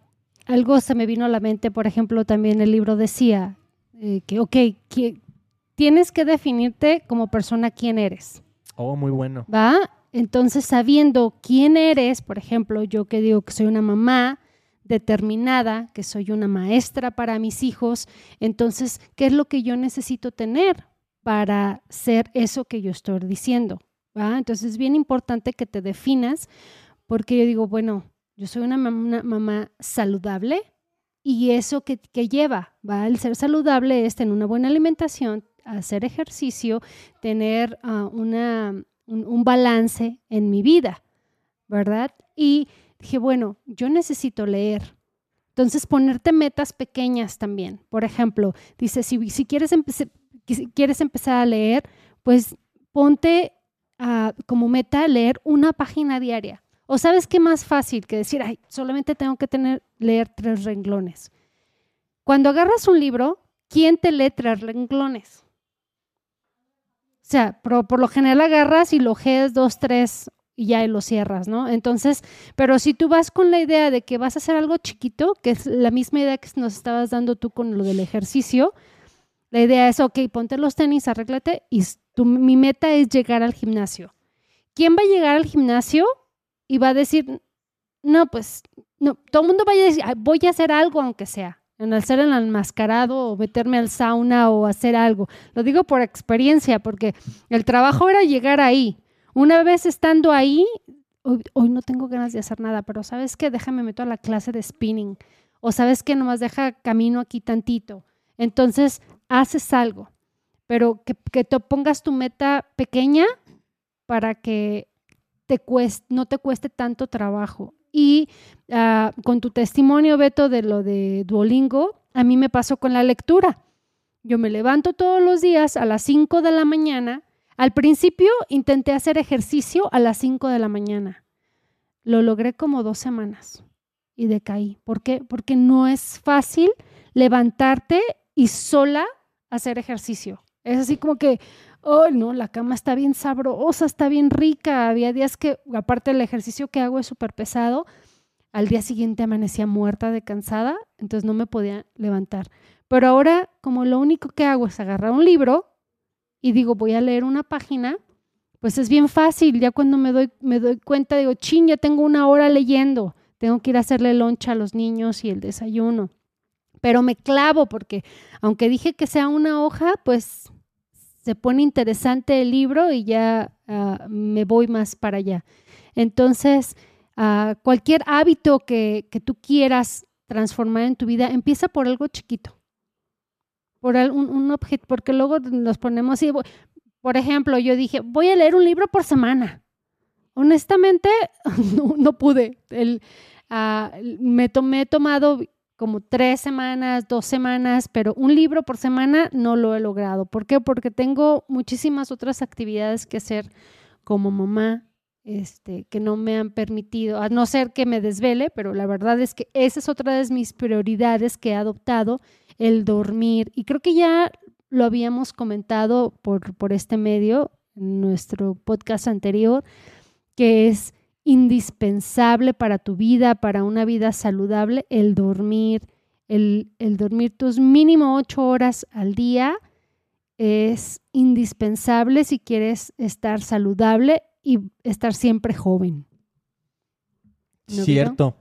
algo se me vino a la mente, por ejemplo, también el libro decía eh, que, ok, que tienes que definirte como persona quién eres, Oh, muy bueno. ¿va? Entonces, sabiendo quién eres, por ejemplo, yo que digo que soy una mamá determinada, que soy una maestra para mis hijos, entonces, ¿qué es lo que yo necesito tener para ser eso que yo estoy diciendo? Entonces, es bien importante que te definas, porque yo digo, bueno, yo soy una, mam- una mamá saludable y eso que, lleva, ¿va? El ser saludable es tener una buena alimentación, hacer ejercicio, tener ah, una, un, balance en mi vida, ¿verdad? Y dije, bueno, yo necesito leer. Entonces, ponerte metas pequeñas también. Por ejemplo, dice, si, quieres, si quieres empezar a leer, pues ponte como meta leer una página diaria. O sabes qué más fácil que decir, ay, solamente tengo que tener, leer tres renglones. Cuando agarras un libro, ¿quién te lee tres renglones? O sea, por, por lo general agarras y lo ojeas dos, tres y ya lo cierras, ¿no? Entonces, pero si tú vas con la idea de que vas a hacer algo chiquito, que es la misma idea que nos estabas dando tú con lo del ejercicio, la idea es, ok, ponte los tenis, arréglate y mi meta es llegar al gimnasio. ¿Quién va a llegar al gimnasio y va a decir, no, pues, no, todo el mundo va a decir, "Ay, voy a hacer algo aunque sea, en hacer el enmascarado o meterme al sauna o hacer algo. Lo digo por experiencia, porque el trabajo era llegar ahí. Una vez estando ahí, hoy, hoy no tengo ganas de hacer nada, pero ¿sabes qué? Déjame meto a la clase de spinning. O ¿sabes qué? Nomás deja camino aquí tantito. Entonces, haces algo, pero que, te pongas tu meta pequeña para que te cueste, no te cueste tanto trabajo. Y ah, con tu testimonio, Beto, de lo de Duolingo, a mí me pasó con la lectura. Yo me levanto todos los días a las 5 de la mañana. Al principio intenté hacer ejercicio a las 5 de la mañana. Lo logré como dos semanas y decaí. ¿Por qué? Porque no es fácil levantarte y sola hacer ejercicio. Es así como que, oh, no, la cama está bien sabrosa, está bien rica. Había días que, aparte del ejercicio que hago es súper pesado, al día siguiente amanecía muerta de cansada, entonces no me podía levantar. Pero ahora, como lo único que hago es agarrar un libro y digo, voy a leer una página, pues es bien fácil. Ya cuando me doy, me doy cuenta, digo, chin, ya tengo una hora leyendo. Tengo que ir a hacerle loncha a los niños y el desayuno. Pero me clavo porque, aunque dije que sea una hoja, pues se pone interesante el libro y ya ah, me voy más para allá. Entonces, ah, cualquier hábito que, que tú quieras transformar en tu vida, empieza por algo chiquito, por un, objeto, porque luego nos ponemos por ejemplo, yo dije, voy a leer un libro por semana. Honestamente, no, pude. El, ah, me, me he tomado como tres semanas, dos semanas, pero un libro por semana no lo he logrado. ¿Por qué? Porque tengo muchísimas otras actividades que hacer como mamá este, que no me han permitido, a no ser que me desvele, pero la verdad es que esa es otra de mis prioridades que he adoptado, el dormir. Y creo que ya lo habíamos comentado por, por este medio, en nuestro podcast anterior, que es indispensable para tu vida, para una vida saludable, el dormir, el, dormir tus mínimo ocho horas al día es indispensable si quieres estar saludable y estar siempre joven. ¿No, Cierto.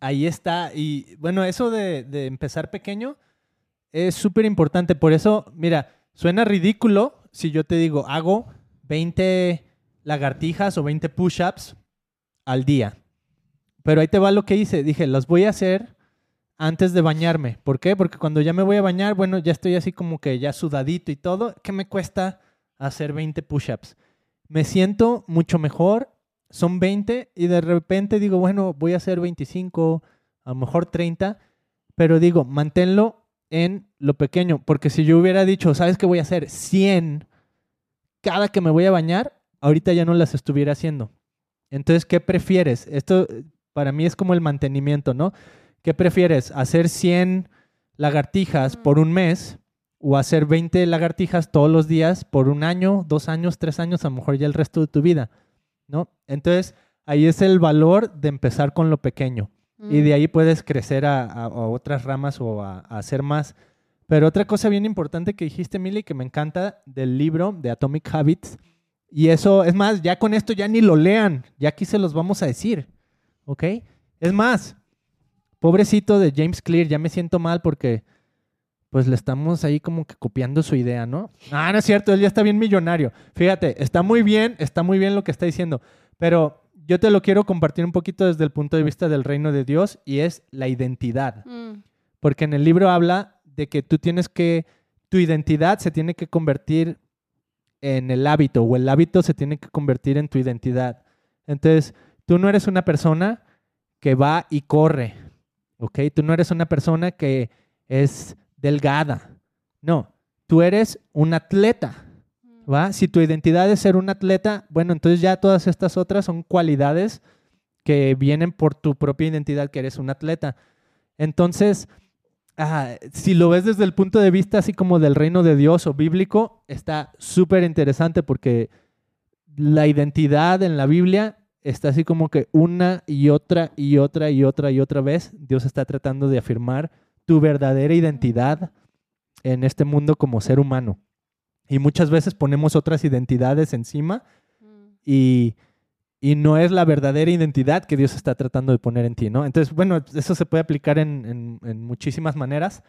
Ahí está. Y bueno, eso de, de empezar pequeño es súper importante. Por eso, mira, suena ridículo si yo te digo, hago 20 lagartijas o 20 push-ups al día. Pero ahí te va lo que hice. Dije, las voy a hacer antes de bañarme. ¿Por qué? Porque cuando ya me voy a bañar, bueno, ya estoy así como que ya sudadito y todo. ¿Qué me cuesta hacer 20 push-ups? Me siento mucho mejor. Son 20 y de repente digo, bueno, voy a hacer 25, a lo mejor 30. Pero digo, manténlo en lo pequeño. Porque si yo hubiera dicho, ¿sabes qué voy a hacer? 100 cada que me voy a bañar, ahorita ya no las estuviera haciendo. Entonces, ¿qué prefieres? Esto para mí es como el mantenimiento, ¿no? ¿Qué prefieres? ¿Hacer 100 lagartijas por un mes o hacer 20 lagartijas todos los días por un año, dos años, tres años, a lo mejor ya el resto de tu vida, ¿no? Entonces, ahí es el valor de empezar con lo pequeño y de Mm. ahí puedes crecer a, a- a otras ramas o a, a hacer más. Pero otra cosa bien importante que dijiste, Milly, que me encanta del libro de Atomic Habits, y eso, es más, ya con esto ya ni lo lean, ya aquí se los vamos a decir, ¿ok? Es más, pobrecito de James Clear, ya me siento mal porque pues le estamos ahí como que copiando su idea, ¿no? Ah, no es cierto, él ya está bien millonario. Fíjate, está muy bien, está muy bien lo que está diciendo, pero yo te lo quiero compartir un poquito desde el punto de vista del reino de Dios y es la identidad. Mm. Porque en el libro habla de que tú tienes que, tu identidad se tiene que convertir en el hábito o el hábito se tiene que convertir en tu identidad. Entonces, tú no eres una persona que va y corre, ¿ok? Tú no eres una persona que es delgada. No, tú eres un atleta, ¿va? Si tu identidad es ser un atleta, bueno, entonces ya todas estas otras son cualidades que vienen por tu propia identidad que eres un atleta. Entonces, ah, si lo ves desde el punto de vista así como del reino de Dios o bíblico, está súper interesante porque la identidad en la Biblia está así como que una y otra y otra y otra y otra vez Dios está tratando de afirmar tu verdadera identidad en este mundo como ser humano. Y muchas veces ponemos otras identidades encima Mm. y, y no es la verdadera identidad que Dios está tratando de poner en ti, ¿no? Entonces, bueno, eso se puede aplicar en, en- en muchísimas maneras,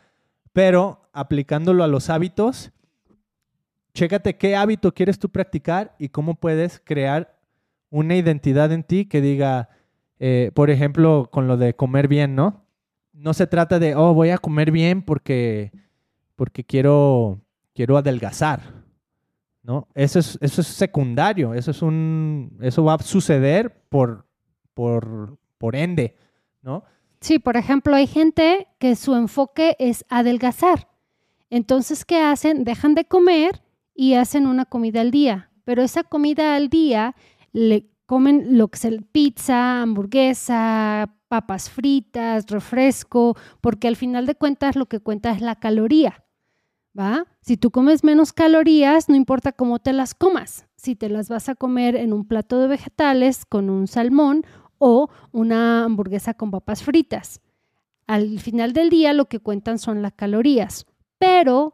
pero aplicándolo a los hábitos, chécate qué hábito quieres tú practicar y cómo puedes crear una identidad en ti que diga, eh, por ejemplo, con lo de comer bien, ¿no? No se trata de, oh, voy a comer bien porque, porque quiero, quiero adelgazar, ¿no? Eso es, eso es secundario, eso es un, eso va a suceder por, por, por ende, ¿no? Sí, por ejemplo, hay gente que su enfoque es adelgazar. Entonces, ¿qué hacen? Dejan de comer y hacen una comida al día. Pero esa comida al día le comen lo que es el pizza, hamburguesa, papas fritas, refresco, porque al final de cuentas lo que cuenta es la caloría. Si tú comes menos calorías, no importa cómo te las comas. Si te las vas a comer en un plato de vegetales con un salmón o una hamburguesa con papas fritas. Al final del día lo que cuentan son las calorías, pero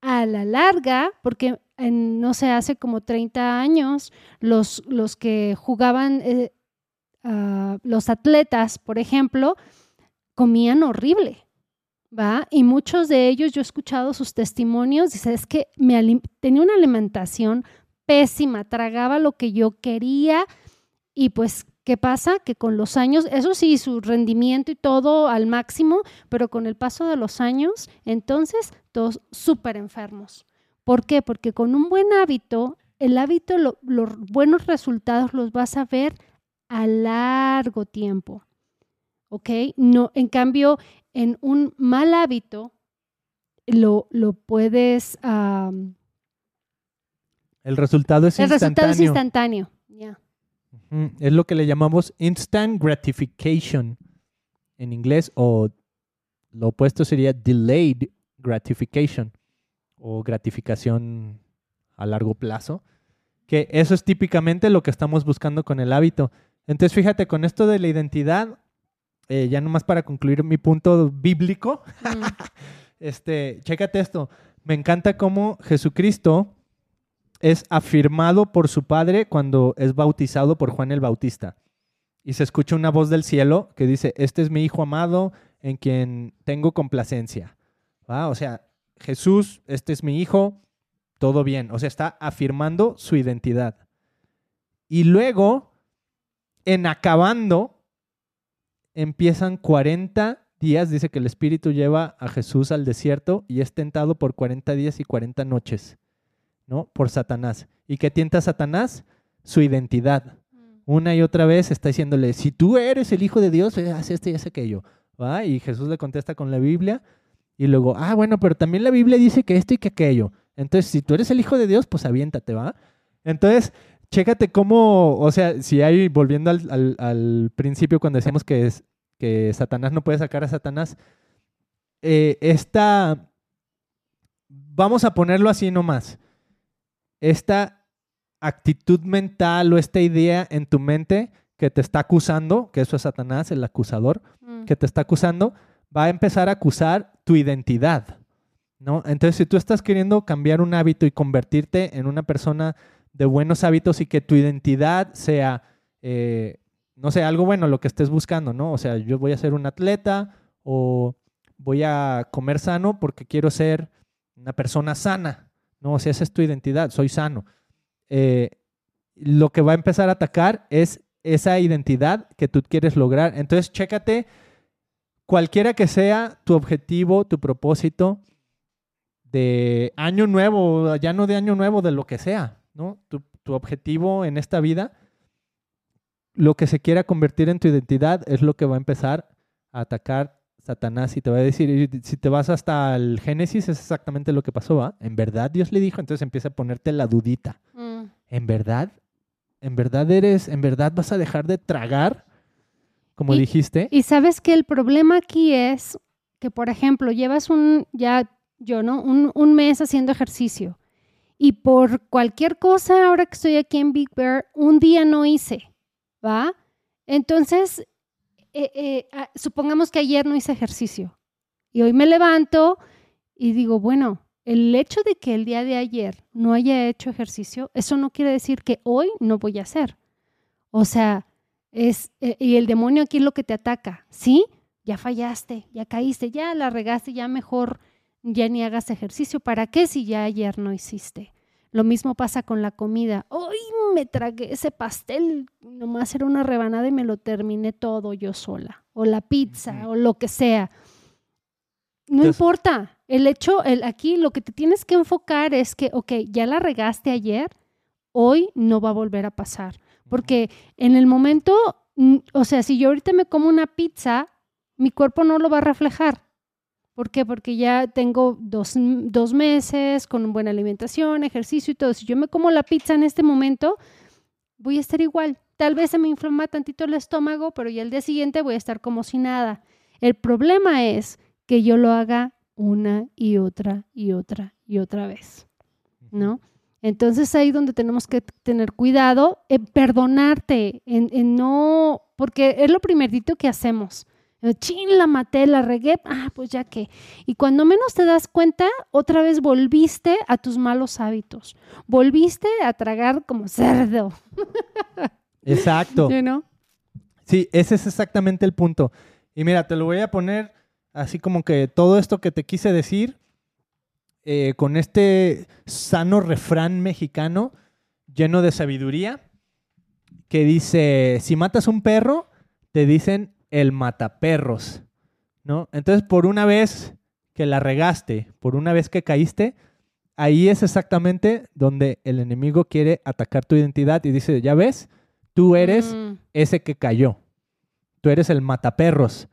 a la larga, porque no sé, hace como 30 años, los, los que jugaban, eh, ah, los atletas, por ejemplo, comían horrible. Y muchos de ellos, yo he escuchado sus testimonios, dice, es que me tenía una alimentación pésima, tragaba lo que yo quería y pues, ¿qué pasa? Que con los años, eso sí, su rendimiento y todo al máximo, pero con el paso de los años, entonces todos súper enfermos. ¿Por qué? Porque con un buen hábito, el hábito, lo- los buenos resultados los vas a ver a largo tiempo. ¿Ok? No, en cambio, en un mal hábito, lo, lo puedes... El resultado es el resultado instantáneo. es instantáneo. Ya. Es lo que le llamamos instant gratification en inglés o lo opuesto sería delayed gratification o gratificación a largo plazo, que eso es típicamente lo que estamos buscando con el hábito. Entonces fíjate, con esto de la identidad, eh, ya nomás para concluir mi punto bíblico, Mm, este, chécate esto, me encanta cómo Jesucristo es afirmado por su Padre cuando es bautizado por Juan el Bautista. Y se escucha una voz del cielo que dice, este es mi Hijo amado en quien tengo complacencia. ¿Va? O sea, Jesús, este es mi Hijo, todo bien. O sea, está afirmando su identidad. Y luego, en acabando, empiezan 40 días, dice que el Espíritu lleva a Jesús al desierto y es tentado por 40 días y 40 noches, ¿no? Por Satanás. ¿Y qué tienta Satanás? Su identidad. mm. Una y otra vez está diciéndole, si tú eres el Hijo de Dios, eh, haz esto y haz aquello. ¿Va? Y Jesús le contesta con la Biblia. Y luego, ah, bueno, pero también la Biblia dice que esto y que aquello. Entonces, si tú eres el Hijo de Dios, pues aviéntate, ¿va? Entonces, chécate cómo, o sea, si hay, volviendo al, al- al principio cuando decíamos que, es, que Satanás no puede sacar a Satanás, eh, esta, vamos a ponerlo así nomás, esta actitud mental o esta idea en tu mente que te está acusando, que eso es Satanás, el acusador, Mm. que te está acusando, va a empezar a acusar tu identidad, ¿no? Entonces, si tú estás queriendo cambiar un hábito y convertirte en una persona de buenos hábitos y que tu identidad sea, eh, no sé, algo bueno, lo que estés buscando, ¿no? O sea, yo voy a ser un atleta o voy a comer sano porque quiero ser una persona sana, ¿no? O sea, esa es tu identidad, soy sano. Eh, lo que va a empezar a atacar es esa identidad que tú quieres lograr. Entonces, chécate cualquiera que sea tu objetivo, tu propósito de año nuevo, ya no de año nuevo, de lo que sea, ¿no? Tu, tu objetivo en esta vida, lo que se quiera convertir en tu identidad es lo que va a empezar a atacar Satanás y te va a decir, si te vas hasta el Génesis, es exactamente lo que pasó, ¿va? En verdad Dios le dijo, entonces empieza a ponerte la dudita. Mm. ¿En verdad? ¿En verdad eres, en verdad vas a dejar de tragar? Como Y- dijiste. Y sabes que el problema aquí es que, por ejemplo, llevas un, ya yo, ¿no? Un, un mes haciendo ejercicio y por cualquier cosa, ahora que estoy aquí en Big Bear, un día no hice, ¿va? Entonces, eh, eh, ah, supongamos que ayer no hice ejercicio y hoy me levanto y digo, bueno, el hecho de que el día de ayer no haya hecho ejercicio, eso no quiere decir que hoy no voy a hacer. O sea, es, eh, y el demonio aquí es lo que te ataca, ¿sí? Ya fallaste, ya caíste, ya la regaste, ya mejor ya ni hagas ejercicio. ¿Para qué si ya ayer no hiciste? Lo mismo pasa con la comida. Hoy me tragué ese pastel, nomás era una rebanada y me lo terminé todo yo sola. O la pizza, o lo que sea. No Entonces- importa. El hecho, el, aquí lo que te tienes que enfocar es que, ok, ya la regaste ayer, hoy no va a volver a pasar. Porque en el momento, o sea, si yo ahorita me como una pizza, mi cuerpo no lo va a reflejar. ¿Por qué? Porque ya tengo dos, dos meses con buena alimentación, ejercicio y todo. Si yo me como la pizza en este momento, voy a estar igual. Tal vez se me inflama tantito el estómago, pero ya el día siguiente voy a estar como si nada. El problema es que yo lo haga una y otra y otra y otra vez. ¿no? Entonces ahí donde tenemos que tener cuidado, en perdonarte, en, en no, porque es lo primerito que hacemos. Eh, Chin, la maté, la regué, ah, pues ya que. Y cuando menos te das cuenta, otra vez volviste a tus malos hábitos. Volviste a tragar como cerdo, Exacto. you know? Sí, ese es exactamente el punto. Y mira, te lo voy a poner así como que todo esto que te quise decir, eh, con este sano refrán mexicano lleno de sabiduría, que dice, si matas un perro, te dicen el mataperros, ¿no? Entonces, por una vez que la regaste, por una vez que caíste, ahí es exactamente donde el enemigo quiere atacar tu identidad y dice, ya ves, tú eres Mm, ese que cayó. Tú eres el mataperros.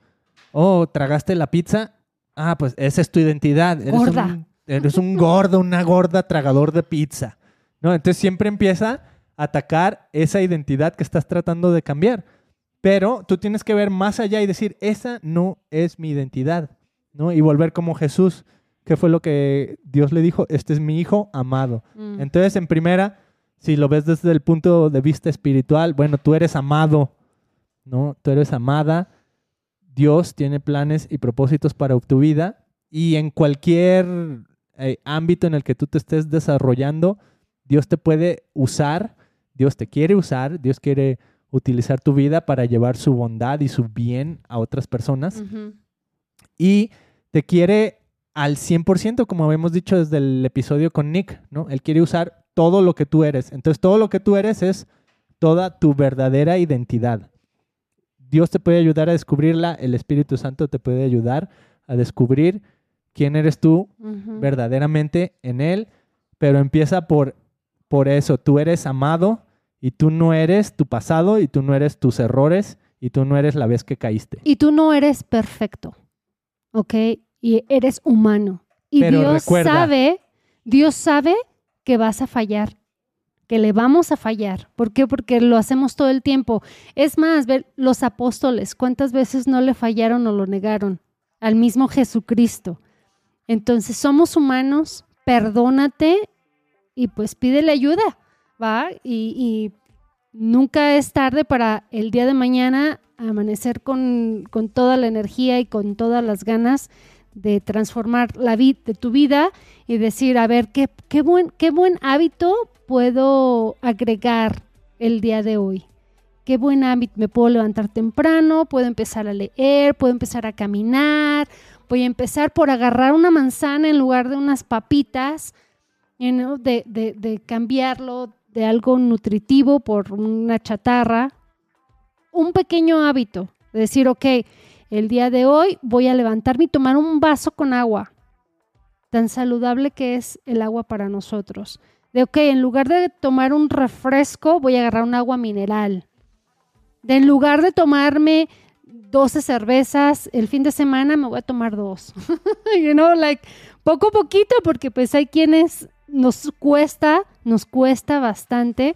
Oh, tragaste la pizza. Ah, pues esa es tu identidad. Eres Gorda. Un, eres un gordo, una gorda tragador de pizza. ¿No? Entonces siempre empieza atacar esa identidad que estás tratando de cambiar. Pero tú tienes que ver más allá y decir, esa no es mi identidad, ¿no? Y volver como Jesús, que fue lo que Dios le dijo, este es mi hijo amado. Mm. Entonces, en primera, si lo ves desde el punto de vista espiritual, bueno, tú eres amado, ¿no? Tú eres amada. Dios tiene planes y propósitos para tu vida y en cualquier eh, ámbito en el que tú te estés desarrollando, Dios te puede usar, Dios te quiere usar, Dios quiere utilizar tu vida para llevar su bondad y su bien a otras personas y te quiere al 100%, como habíamos dicho desde el episodio con Nick, ¿no? Él quiere usar todo lo que tú eres. Entonces, todo lo que tú eres es toda tu verdadera identidad. Dios te puede ayudar a descubrirla, el Espíritu Santo te puede ayudar a descubrir quién eres tú verdaderamente en Él, pero empieza por, por eso, tú eres amado y tú no eres tu pasado y tú no eres tus errores y tú no eres la vez que caíste. Y tú no eres perfecto, ¿ok? Y eres humano. Y Pero Dios recuerda- sabe, Dios sabe que vas a fallar, que le vamos a fallar. ¿Por qué? Porque lo hacemos todo el tiempo. Es más, ver, los apóstoles, ¿cuántas veces no le fallaron o lo negaron? Al mismo Jesucristo. Entonces, somos humanos, perdónate y pues pídele ayuda, ¿va? Y, y nunca es tarde para el día de mañana amanecer con, con toda la energía y con todas las ganas de transformar la vida de tu vida y decir, a ver, ¿qué, qué, buen, qué buen hábito puedo agregar el día de hoy. Qué buen hábito, me puedo levantar temprano, puedo empezar a leer, puedo empezar a caminar, voy a empezar por agarrar una manzana en lugar de unas papitas, you know, de, de- de cambiarlo de algo nutritivo por una chatarra. Un pequeño hábito, de decir, ok, el día de hoy voy a levantarme y tomar un vaso con agua, tan saludable que es el agua para nosotros. De, ok, en lugar de tomar un refresco, voy a agarrar un agua mineral. De en lugar de tomarme 12 cervezas el fin de semana, me voy a tomar dos. you know, like, poco a poquito, porque pues hay quienes nos cuesta, nos cuesta bastante,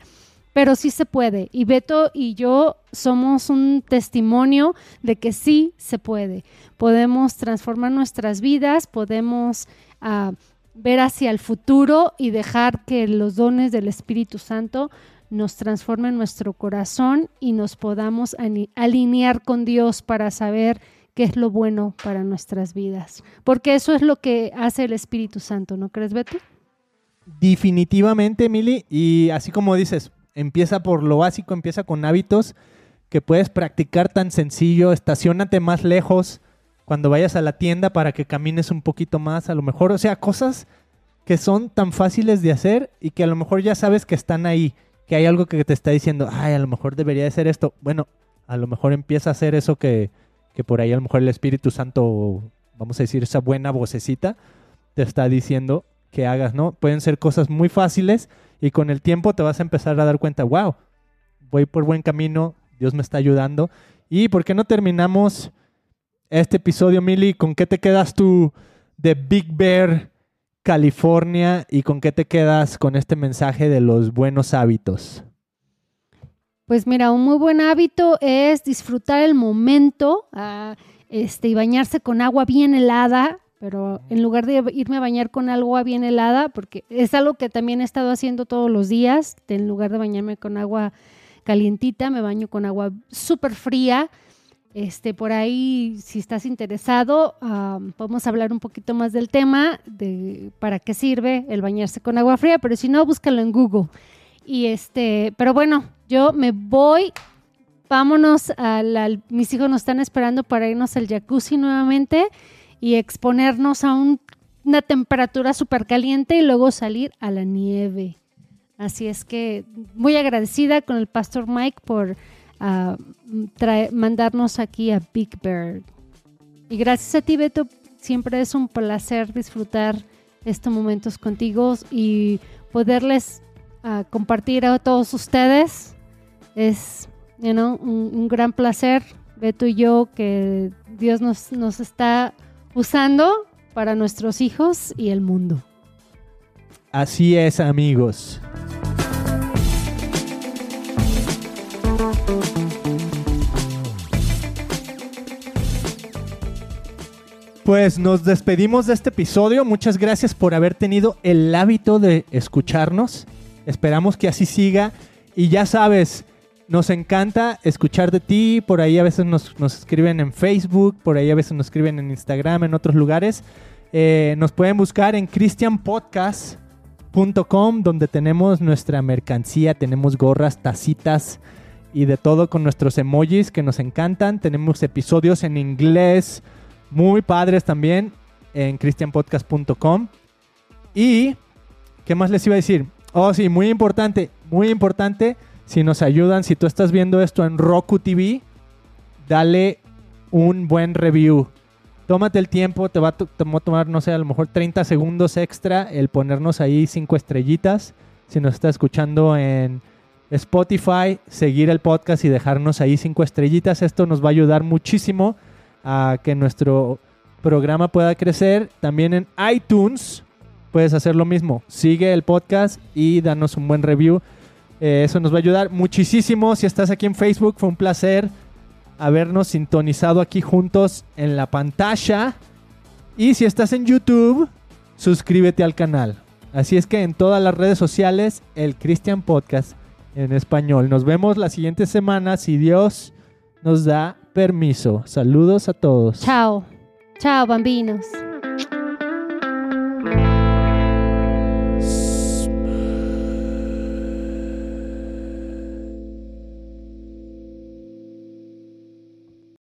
pero sí se puede. Y Beto y yo somos un testimonio de que sí se puede. Podemos transformar nuestras vidas, podemos ah, ver hacia el futuro y dejar que los dones del Espíritu Santo nos transformen nuestro corazón y nos podamos alinear con Dios para saber qué es lo bueno para nuestras vidas. Porque eso es lo que hace el Espíritu Santo, ¿no crees, Beto? Definitivamente, Emily. Y así como dices, empieza por lo básico, empieza con hábitos que puedes practicar tan sencillo. Estacionate más lejos cuando vayas a la tienda para que camines un poquito más, a lo mejor. O sea, cosas que son tan fáciles de hacer y que a lo mejor ya sabes que están ahí, que hay algo que te está diciendo, ay, a lo mejor debería de ser esto. Bueno, a lo mejor empieza a hacer eso que, que por ahí a lo mejor el Espíritu Santo, vamos a decir, esa buena vocecita, te está diciendo hagas, ¿no? Pueden ser cosas muy fáciles y con el tiempo te vas a empezar a dar cuenta, wow, voy por buen camino, Dios me está ayudando. ¿Y por qué no terminamos este episodio, Mili? ¿Con qué te quedas tú de Big Bear, California? ¿Y con qué te quedas con este mensaje de los buenos hábitos? Pues mira, un muy buen hábito es disfrutar el momento ah, este, y bañarse con agua bien helada, pero en lugar de irme a bañar con agua bien helada, porque es algo que también he estado haciendo todos los días, en lugar de bañarme con agua calientita, me baño con agua súper fría. Este, por ahí, si estás interesado, ah, podemos hablar un poquito más del tema, de para qué sirve el bañarse con agua fría, pero si no, búscalo en Google. Y este, pero bueno, yo me voy. Vámonos a la, mis hijos nos están esperando para irnos al jacuzzi nuevamente y exponernos a un- una temperatura súper caliente y luego salir a la nieve. Así es que muy agradecida con el pastor Mike por ah, mandarnos aquí a Big Bird. Y gracias a ti, Beto. Siempre es un placer disfrutar estos momentos contigo y poderles ah, compartir a todos ustedes. Es you know, un, un gran placer, Beto y yo, que Dios nos, nos está usando para nuestros hijos y el mundo. Así es, amigos. Pues nos despedimos de este episodio. Muchas gracias por haber tenido el hábito de escucharnos. Esperamos que así siga. Y ya sabes, nos encanta escuchar de ti. Por ahí a veces nos, nos escriben en Facebook, por ahí a veces nos escriben en Instagram, en otros lugares. Eh, nos pueden buscar en christianpodcast.com, donde tenemos nuestra mercancía, tenemos gorras, tacitas y de todo con nuestros emojis que nos encantan. Tenemos episodios en inglés muy padres también en christianpodcast.com. Y, ¿qué más les iba a decir? Oh, sí, muy importante, muy importante. Si nos ayudan, si tú estás viendo esto en Roku TV, dale un buen review. Tómate el tiempo, te va, a tomar, no sé, a lo mejor 30 segundos extra el ponernos ahí cinco estrellitas. Si nos está escuchando en Spotify, seguir el podcast y dejarnos ahí cinco estrellitas. Esto nos va a ayudar muchísimo a que nuestro programa pueda crecer. También en iTunes puedes hacer lo mismo. Sigue el podcast y danos un buen review. Eh, eso nos va a ayudar muchísimo. Si estás aquí en Facebook, fue un placer habernos sintonizado aquí juntos en la pantalla. Y si estás en YouTube, suscríbete al canal. Así es que en todas las redes sociales, el Christian Podcast en español. Nos vemos la siguiente semana si Dios nos da permiso. Saludos a todos. Chao. Chao, bambinos.